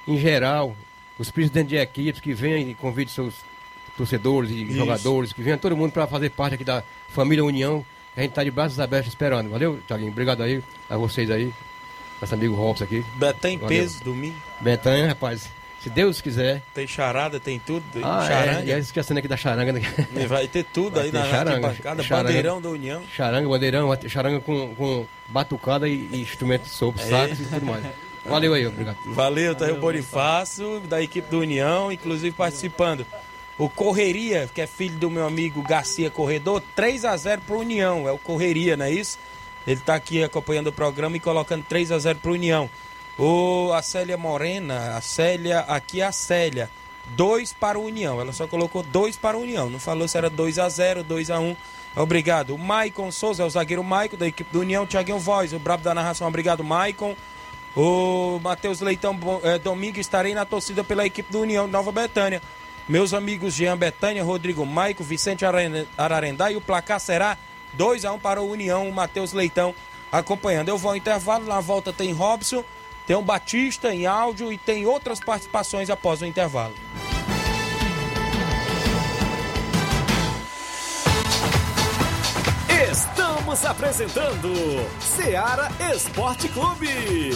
em geral, os presidentes de equipes que venham e convidem seus torcedores e Isso. jogadores, que venham todo mundo para fazer parte aqui da família União a gente tá de braços abertos esperando. Valeu, Thiaguinho. Obrigado aí a vocês aí. Nosso amigo Robson aqui. Betã em peso, domingo. Betã, rapaz. Se Deus quiser. Tem charada, tem tudo. Tem ah, charanga. É, e esquecendo aqui da charanga. Né? Vai ter tudo vai aí ter na charanga, charanga, bandeirão da União. Charanga, bandeirão, charanga com, com batucada e, e instrumento de sopro, é. sacos e tudo mais. Valeu aí, obrigado. Valeu, tá aí o Bonifácio, da equipe do União, inclusive participando o Correria, que é filho do meu amigo Garcia Corredor, 3 a 0 pro União. É o Correria, não é isso? Ele está aqui acompanhando o programa e colocando 3 a 0 pro União. O, a Célia Morena, a Célia, aqui é a Célia. 2 para o União. Ela só colocou 2 para o União. Não falou se era 2 a 0 2 a 1 Obrigado. O Maicon Souza é o zagueiro Maicon da equipe do União. Tiaguinho Voz, o brabo da narração. Obrigado, Maicon. O Matheus Leitão, é, domingo estarei na torcida pela equipe do União de Nova Betânia. Meus amigos Jean Betânia, Rodrigo Maico, Vicente Ararendá e o placar será 2 a 1 para o União, o Matheus Leitão acompanhando. Eu vou ao intervalo, na volta tem Robson, tem o Batista em áudio e tem outras participações após o intervalo. Estamos apresentando Seara Esporte Clube.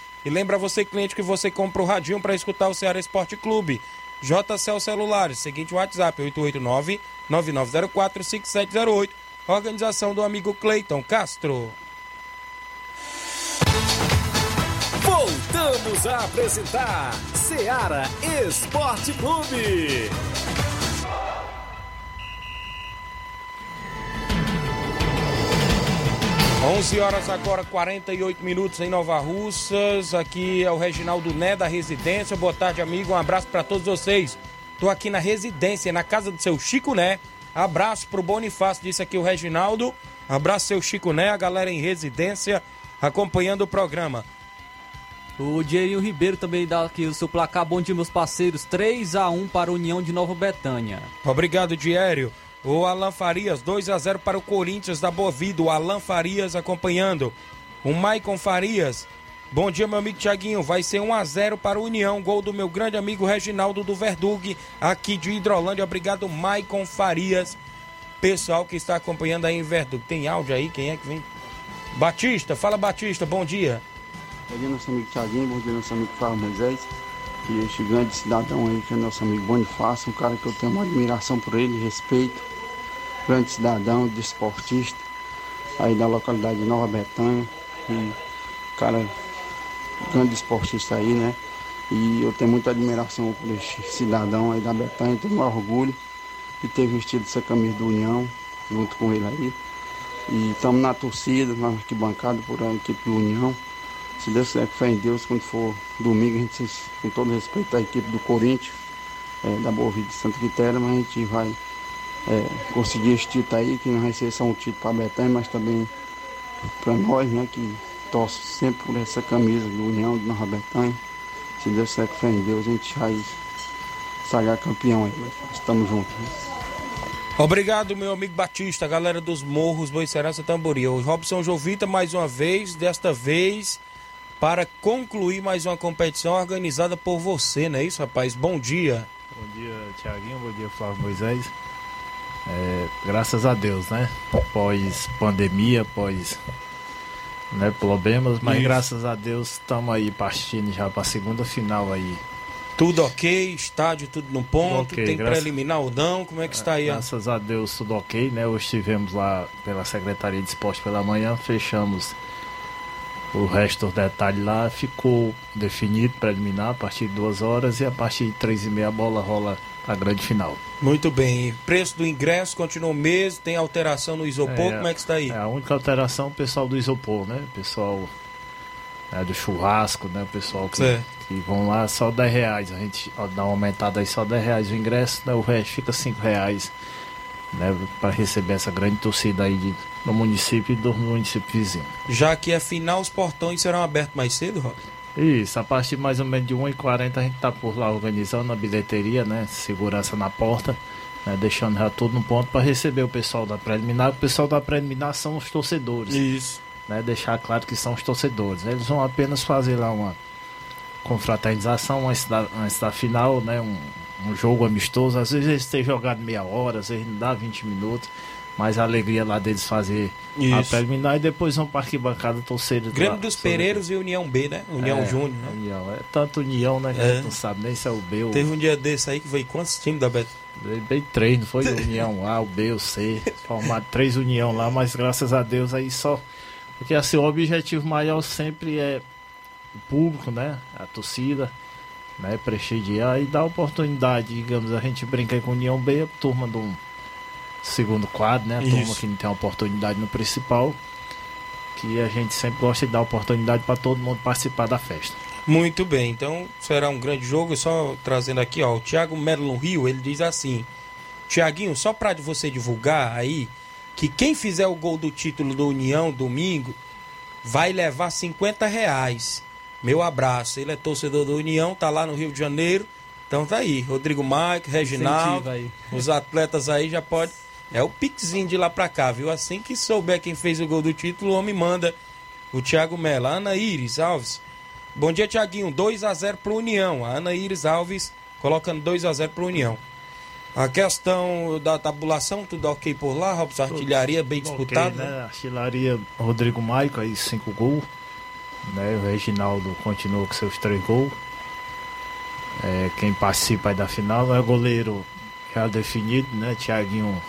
E lembra você, cliente, que você compra o radinho para escutar o Ceará Esporte Clube. JCL Celulares, seguinte WhatsApp 889-9904-5708. Organização do amigo Cleiton Castro. Voltamos a apresentar Seara Esporte Clube. 11 horas agora, 48 minutos em Nova Russas. Aqui é o Reginaldo Né da Residência. Boa tarde, amigo. Um abraço para todos vocês. Tô aqui na residência, na casa do seu Chico Né. Abraço pro Bonifácio, disse aqui o Reginaldo. Abraço seu Chico Né, a galera em residência acompanhando o programa. O Diego Ribeiro também dá aqui o seu placar. Bom dia, meus parceiros. 3 a 1 para a União de Nova Betânia. Obrigado, Diério. O Alan Farias, 2 a 0 para o Corinthians da Boa Vida. O Alan Farias acompanhando. O Maicon Farias. Bom dia, meu amigo Tiaguinho. Vai ser 1 a 0 para o União. Gol do meu grande amigo Reginaldo do Verdug, aqui de Hidrolândia. Obrigado, Maicon Farias. Pessoal que está acompanhando aí em Verdug. Tem áudio aí? Quem é que vem? Batista, fala Batista, bom dia. Bom dia, nosso amigo Tiaguinho. Bom dia, nosso amigo Flávio Moisés. E este grande cidadão aí, que é nosso amigo Bonifácio, um cara que eu tenho uma admiração por ele, respeito grande cidadão, desportista, aí da localidade de Nova Betânia. E cara, grande esportista aí, né? E eu tenho muita admiração por este cidadão aí da Betânia, tenho um orgulho de ter vestido essa camisa do União, junto com ele aí. E estamos na torcida, na arquibancada por a equipe do União. Se Deus quiser que fé em Deus, quando for domingo, a gente, com todo respeito à equipe do Corinthians, é, da Boa Vida de Santa Quitéria, mas a gente vai é, conseguir esse título aí, que não vai ser só um título para a Betânia, mas também para nós, né, que torce sempre por essa camisa do União de Nova Betânia. Se Deus quiser que fé em Deus, a gente vai sagrar campeão aí. Estamos juntos. Né? Obrigado, meu amigo Batista, galera dos Morros, Boicerança Tamboril. Robson Jovita, mais uma vez, desta vez, para concluir mais uma competição organizada por você, não é isso, rapaz? Bom dia. Bom dia, Tiaguinho. Bom dia, Flávio Moisés. É, graças a Deus, né? Pós pandemia, pós né, problemas, mas Isso. graças a Deus estamos aí partindo já para a segunda final aí. Tudo ok, estádio tudo no ponto, okay, tem graças... preliminar ou não, como é que está aí? Graças a Deus tudo ok, né? Hoje estivemos lá pela Secretaria de Esporte pela manhã, fechamos o resto dos detalhes lá, ficou definido preliminar a partir de duas horas e a partir de três e meia a bola rola a grande final. Muito bem. Preço do ingresso continua o mesmo? Tem alteração no isopor? É, Como é que está aí? É, a única alteração o pessoal do isopor, né? O pessoal é, do churrasco, né? O pessoal que, que, vão lá só 10 reais. A gente dá uma aumentada aí só 10 reais o ingresso, né? o resto fica 5 reais. Né, para receber essa grande torcida aí de, no município e do município vizinho. Já que é final, os portões serão abertos mais cedo, Rob? Isso, a partir mais ou menos de 1h40 a gente tá por lá organizando a bilheteria, né? Segurança na porta, né? deixando já tudo no ponto para receber o pessoal da preliminar. O pessoal da preliminar são os torcedores. Isso. Né? Deixar claro que são os torcedores. Eles vão apenas fazer lá uma confraternização antes da, antes da final, né? Um, um jogo amistoso. Às vezes eles têm jogado meia hora, às vezes não dá 20 minutos mais a alegria lá deles fazer Isso. a preliminar e depois vão para arquibancada torcer. Grêmio dos Pereiros e União B, né? União é, Júnior, né? União, é tanto União, né? Que é. a gente não sabe nem se é o B ou... Teve um dia desse aí que veio quantos times da Beto? Bem três, não foi? <laughs> União A, o B, o C. Formado três União lá, mas graças a Deus aí só. Porque assim, o objetivo maior sempre é o público, né? A torcida, né? Prestigiar e dar oportunidade, digamos, a gente brinca com União B, a turma do segundo quadro, né? A Isso. turma que não tem oportunidade no principal. Que a gente sempre gosta de dar oportunidade para todo mundo participar da festa. Muito bem, então será um grande jogo. Só trazendo aqui, ó, o Thiago Merlon Rio, ele diz assim: Tiaguinho, só para você divulgar aí, que quem fizer o gol do título do União domingo vai levar 50 reais. Meu abraço. Ele é torcedor do União, tá lá no Rio de Janeiro. Então tá aí, Rodrigo Mike, Reginaldo, os atletas aí já pode é o pixinho de lá pra cá, viu? Assim que souber quem fez o gol do título, o homem manda o Thiago Mello. Ana Iris Alves. Bom dia, Tiaguinho. 2 a 0 pro União. A Ana Iris Alves colocando 2 a 0 pro União. A questão da tabulação, tudo ok por lá, Robson? Artilharia bem disputada. Okay, né? Artilharia Rodrigo Maico, aí 5 gols. Né? O Reginaldo continua com seus 3 gols. é, quem participa aí da final. É o goleiro já definido, né? Thiaguinho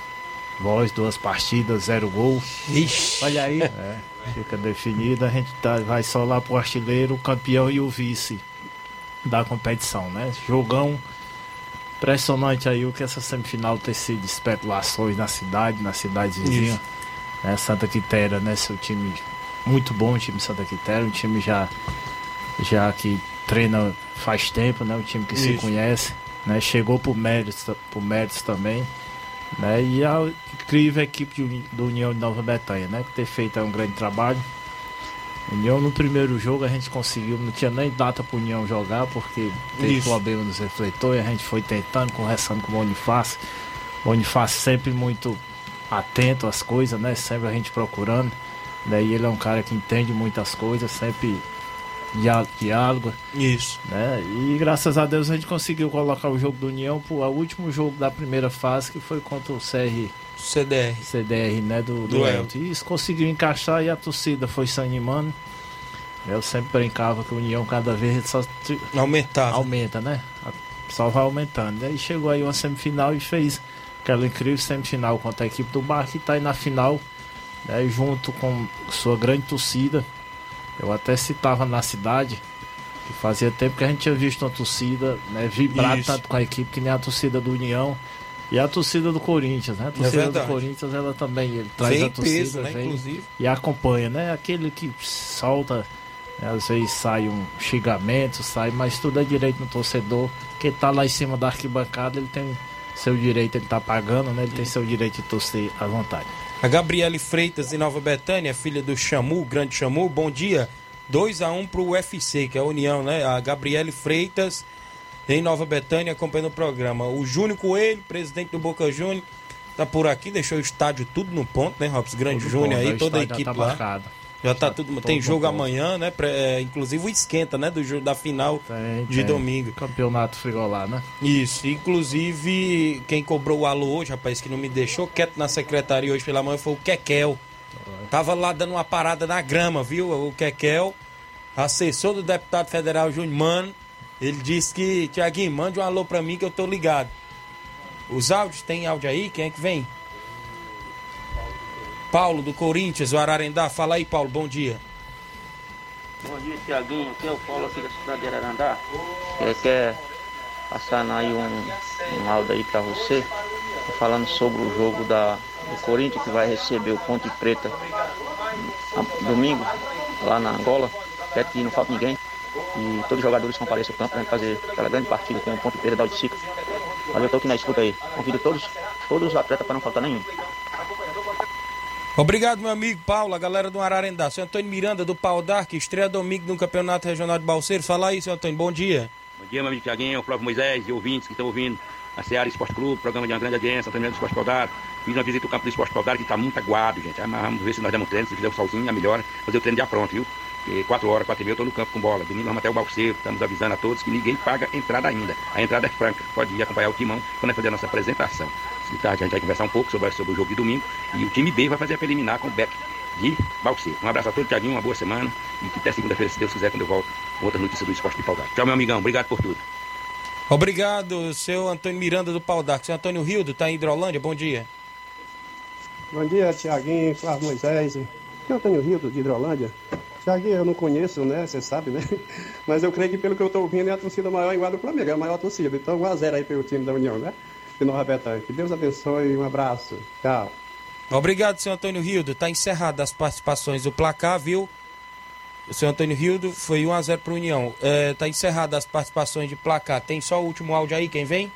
Voz, duas partidas, zero gol. Ixi. Olha aí. É, fica definido. A gente tá, vai só lá pro artilheiro, o campeão e o vice da competição, né? Jogão impressionante aí o que essa semifinal ter sido especulações na cidade, na cidade vizinha. Né? Santa Quitéria, né? Seu time muito bom, o time Santa Quitéria, um time já, já que treina faz tempo, né? Um time que se conhece, né? Chegou pro méritos, pro méritos também. Né? E a incrível equipe do União de Nova Betânia, né? Que ter feito um grande trabalho. União no primeiro jogo a gente conseguiu, não tinha nem data pro União jogar, porque teve Isso. problema nos refletores, a gente foi tentando, conversando com o Bonifácio. Bonifácio sempre muito atento às coisas, né? Sempre a gente procurando. Daí ele é um cara que entende muitas coisas, sempre diálogo. Isso. Né? E graças a Deus a gente conseguiu colocar o jogo do União pro o último jogo da primeira fase, que foi contra o CR. CDR. CDR, né? Do, do, Do Elton. E isso conseguiu encaixar e a torcida foi se animando. Eu sempre brincava que o União cada vez só Aumentava. aumenta, né? Só vai aumentando. Daí chegou aí uma semifinal e fez aquela incrível semifinal contra a equipe do Bar que tá aí na final, né? junto com sua grande torcida. Eu até citava na cidade que fazia tempo que a gente tinha visto uma torcida né, vibrar Isso. tanto com a equipe que nem a torcida do União e a torcida do Corinthians, né? A torcida do É verdade. Corinthians ela também ele traz Vem a torcida, peso, né, vem inclusive. e acompanha, né? Aquele que solta, né, às vezes sai um xingamento, sai, mas tudo é direito no torcedor. Quem tá lá em cima da arquibancada, ele tem seu direito, ele tá pagando, né? Ele tem seu direito de torcer à vontade. A Gabriele Freitas de Nova Betânia, filha do Chamu, grande Chamu, bom dia. 2 a 1 pro UFC, que é a União, né? A Gabriele Freitas em Nova Betânia acompanhando o programa. O Júnior Coelho, presidente do Boca Júnior, tá por aqui, deixou o estádio tudo no ponto, né, Robson? Grande Júnior aí, o toda a equipe tá lá. marcado. Já tá tudo. Tem jogo ponto. amanhã, né? Pré- é, inclusive o esquenta, né? Do, jo- da final de tem. domingo. Campeonato frigolá, né? Isso, inclusive quem cobrou o alô hoje, rapaz, que não me deixou quieto na secretaria hoje pela manhã foi o Kekel. Tava lá dando uma parada na grama, viu? O Kekel, assessor do deputado federal Júnior Mano, ele disse que, Tiaguinho, mande um alô pra mim que eu tô ligado. Os áudios, tem áudio aí? Quem é que vem? Paulo do Corinthians, o Ararendá. Fala aí, Paulo, bom dia. Bom dia, Tiaguinho. Aqui é o Paulo aqui da cidade de Ararandá. É, quer passar aí um, um áudio aí pra você, falando sobre o jogo da, do Corinthians que vai receber o Ponte Preta domingo, lá na Angola. Quer que não falte ninguém. E todos os jogadores compareçam ao campo para fazer aquela grande partida com o Ponte Preta da Odicica. Valeu, eu tô aqui na escuta aí. Convido todos, todos os atletas para não faltar nenhum. Obrigado, meu amigo Paulo, a galera do Ararendá. Seu Antônio Miranda, do Pau Dark, estreia domingo no Campeonato Regional de Balseiros. Fala aí, seu Antônio, bom dia. Bom dia, meu amigo Tiaguinho, Flávio Moisés e ouvintes que estão ouvindo a Seara Esporte Clube, programa de uma grande audiência, também do Esporte Paudar. Fiz uma visita ao campo do Esporte Paudar que está muito aguado, gente. Mas vamos ver se nós damos treino, se fizer o solzinho, é melhor. Fazer o treino já pronto, viu? 4 horas, 4 e meia eu estou no campo com bola. Domingo vamos até o Balseiro, estamos avisando a todos que ninguém paga entrada ainda. A entrada é franca, pode ir acompanhar o timão quando nós fazer a nossa apresentação. Se tarde a gente vai conversar um pouco sobre, sobre o jogo de domingo. E o time B vai fazer a preliminar com o Beck de Balseiro. Um abraço a todos, Tiaguinho, uma boa semana. E que até segunda-feira, se Deus quiser, quando eu volto, com outras notícias do Esporte de Paudar. Tchau, meu amigão. Obrigado por tudo. Obrigado, seu Antônio Miranda do Pau Dark. Seu Antônio Rildo, tá em Hidrolândia, bom dia. Bom dia, Tiaguinho, Flávio Moisés. O Antônio Rio, de Hidrolândia. Tiaguinho, eu não conheço, né? Você sabe, né? <laughs> Mas eu creio que pelo que eu estou ouvindo é a torcida maior igual do Flamengo, é a maior torcida. Então 1x0 aí pelo time da União, né? Nova Betânia. Que Deus abençoe, um abraço. Tchau. Obrigado, seu Antônio Rildo. Tá encerrado as participações do placar, viu? O seu Antônio Rildo foi 1x0 pro União. É, tá encerrado as participações de placar. Tem só o último áudio aí, quem vem?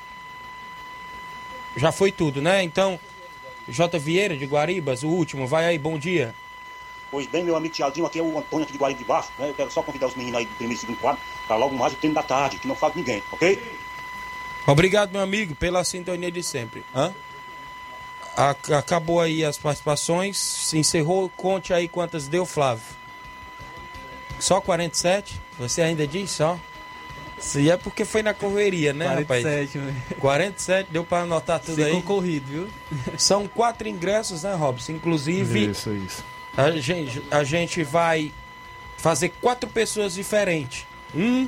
Já foi tudo, né? Então, J. Vieira de Guaribas, o último. Vai aí, bom dia. Pois bem, meu amigo Tiaguinho, aqui é o Antônio aqui de Guaribe de Baixo, né? Eu quero só convidar os meninos aí do primeiro e segundo quadro para logo mais o treino da tarde, que não falta ninguém, ok? Obrigado, meu amigo, pela sintonia de sempre. Hã? Ac- Acabou aí as participações, se encerrou. Conte aí quantas deu, Flávio. Só 47? Você ainda diz só? Se é porque foi na correria, né, 47, rapaz? velho. 47, deu pra anotar tudo Ser aí. concorrido, viu? São quatro ingressos, né, Robson? Inclusive, Isso, isso. a gente, a gente vai fazer quatro pessoas diferentes. Um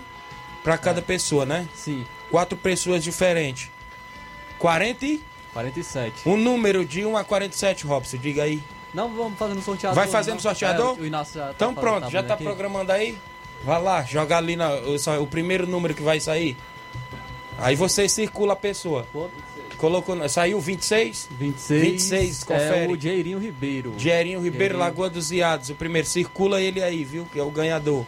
para cada pessoa, né? Sim. Quatro pessoas diferentes. 40 e... 47. Um número de 1 a 47, Robson, diga aí. Não, vamos fazendo sorteador. Vai fazendo não. sorteador? É, o Inácio já tá Então pronto, já fazendo tá aqui. programando aí? Vai lá, joga ali na, o, o primeiro número que vai sair. Aí você circula a pessoa. Colocou, saiu 26? 26. 26, confere. É o Dieirinho Ribeiro. Dierinho Ribeiro, Dieirinho. Lagoa dos Iados. O primeiro, circula ele aí, viu? Que é o ganhador.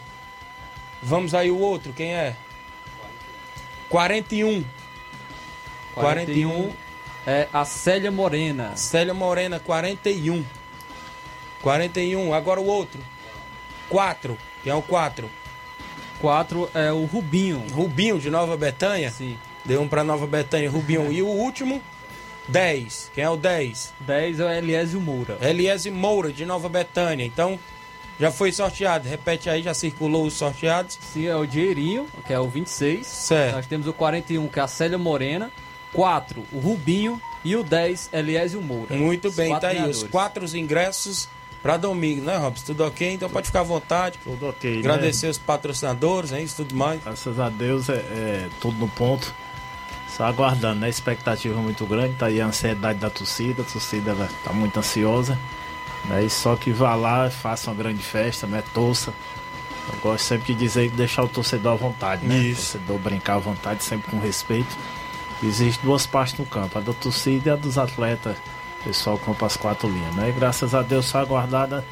Vamos aí o outro, quem é? 41. 41. É a Célia Morena. Célia Morena, 41. 41. Agora o outro. 4. Quem é o 4? 4 é o Rubinho. Rubinho, de Nova Betânia? Sim. Deu um pra Nova Betânia, Rubinho. E o último? 10. Quem é o 10? 10 é o Eliésio Moura. Eliese Moura, de Nova Betânia. Então, já foi sorteado. Repete aí, já circulou os sorteados. Sim, é o Dieirinho, que é o 26. Certo. Nós temos o 41, que é a Célia Morena. 4, o Rubinho. E o 10, Eliésio Moura. Muito Os bem, tá aí. Os quatro ingressos pra domingo, né, Robson? Tudo ok? Então pode ficar à vontade. Tudo ok, né? Agradecer os patrocinadores, hein? Isso tudo mais. Graças a Deus é, é tudo no ponto. Só aguardando, né? Expectativa muito grande, tá aí a ansiedade da torcida, a torcida ela tá muito ansiosa. Né? E só que vá lá, faça uma grande festa, né? Torça. Eu gosto sempre de dizer que deixar o torcedor à vontade, né? Isso. O torcedor brincar à vontade, sempre com respeito. Existem duas partes no campo, a da torcida e a dos atletas, pessoal compra as quatro linhas, né? E graças a Deus só aguardada.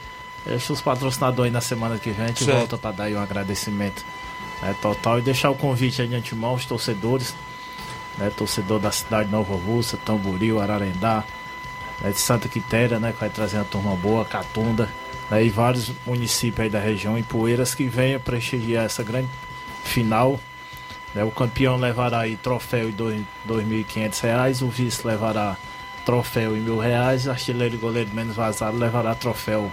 Deixa os patrocinadores aí na semana que vem, a gente Certo. volta para dar aí um agradecimento né, total e deixar o convite aí de antemão aos torcedores, né, torcedor da cidade de Nova Russa, Tamboril, Ararendá, né, de Santa Quitéria, né, que vai trazer uma turma boa, Catunda, né, e vários municípios aí da região e Poeiras que venham prestigiar essa grande final. né, o campeão levará aí troféu de 2.500 reais, o vice levará troféu em mil reais, artilheiro e goleiro menos vazado levará troféu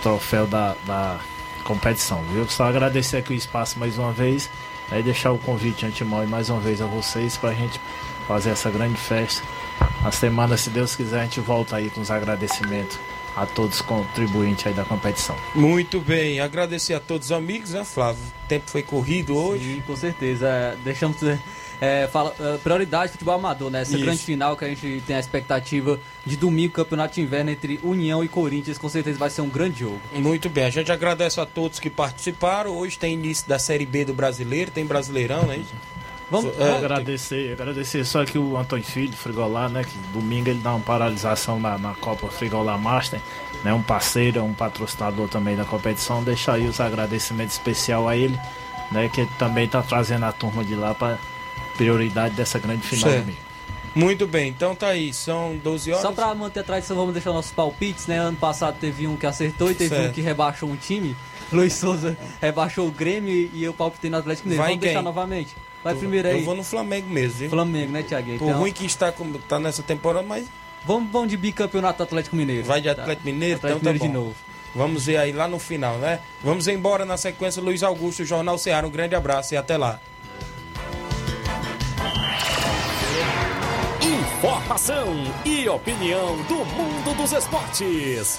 troféu da, da competição, viu? Só agradecer aqui o espaço mais uma vez, aí deixar o convite antemão e mais uma vez a vocês pra gente fazer essa grande festa. Na semana, se Deus quiser, a gente volta aí com os agradecimentos a todos os contribuintes aí da competição. Muito bem, agradecer a todos os amigos, né, Flávio? O tempo foi corrido hoje. Sim, com certeza. É, deixamos é, fala, é, prioridade futebol amador, né? Essa Isso. grande final que a gente tem a expectativa de domingo, campeonato de inverno entre União e Corinthians, com certeza vai ser um grande jogo. Muito bem, a gente agradece a todos que participaram. Hoje tem início da Série B do Brasileiro, tem Brasileirão, né? Vamos É, agradecer, agradecer só que o Antônio Filho, Frigolá, né? Que domingo ele dá uma paralisação na, na Copa Frigolá Master, né? Um parceiro, um patrocinador também da competição. Deixar aí os agradecimentos especial a ele, né? Que ele também tá trazendo a turma de lá para prioridade dessa grande final Certo. domingo. Muito bem, então tá aí, são 12 horas. Só pra manter a tradição, vamos deixar nossos palpites, né? Ano passado teve um que acertou e teve Certo. um que rebaixou um time. Luiz Souza rebaixou o Grêmio e eu palpitei no Atlético Mineiro. Vai Vamos deixar quem? novamente. Vai primeiro aí. Eu vou no Flamengo mesmo, viu? Flamengo, né? Por Então, ruim que está, tá nessa temporada, mas Vamos, vamos de bicampeonato do Atlético Mineiro. vai de Tá. Atlético Mineiro, Atlético então tá Mineiro bom. de novo. Vamos ver aí lá no final, né? Vamos embora na sequência, Luiz Augusto, Jornal Ceará. Um grande abraço e até lá. Informação e opinião do mundo dos esportes.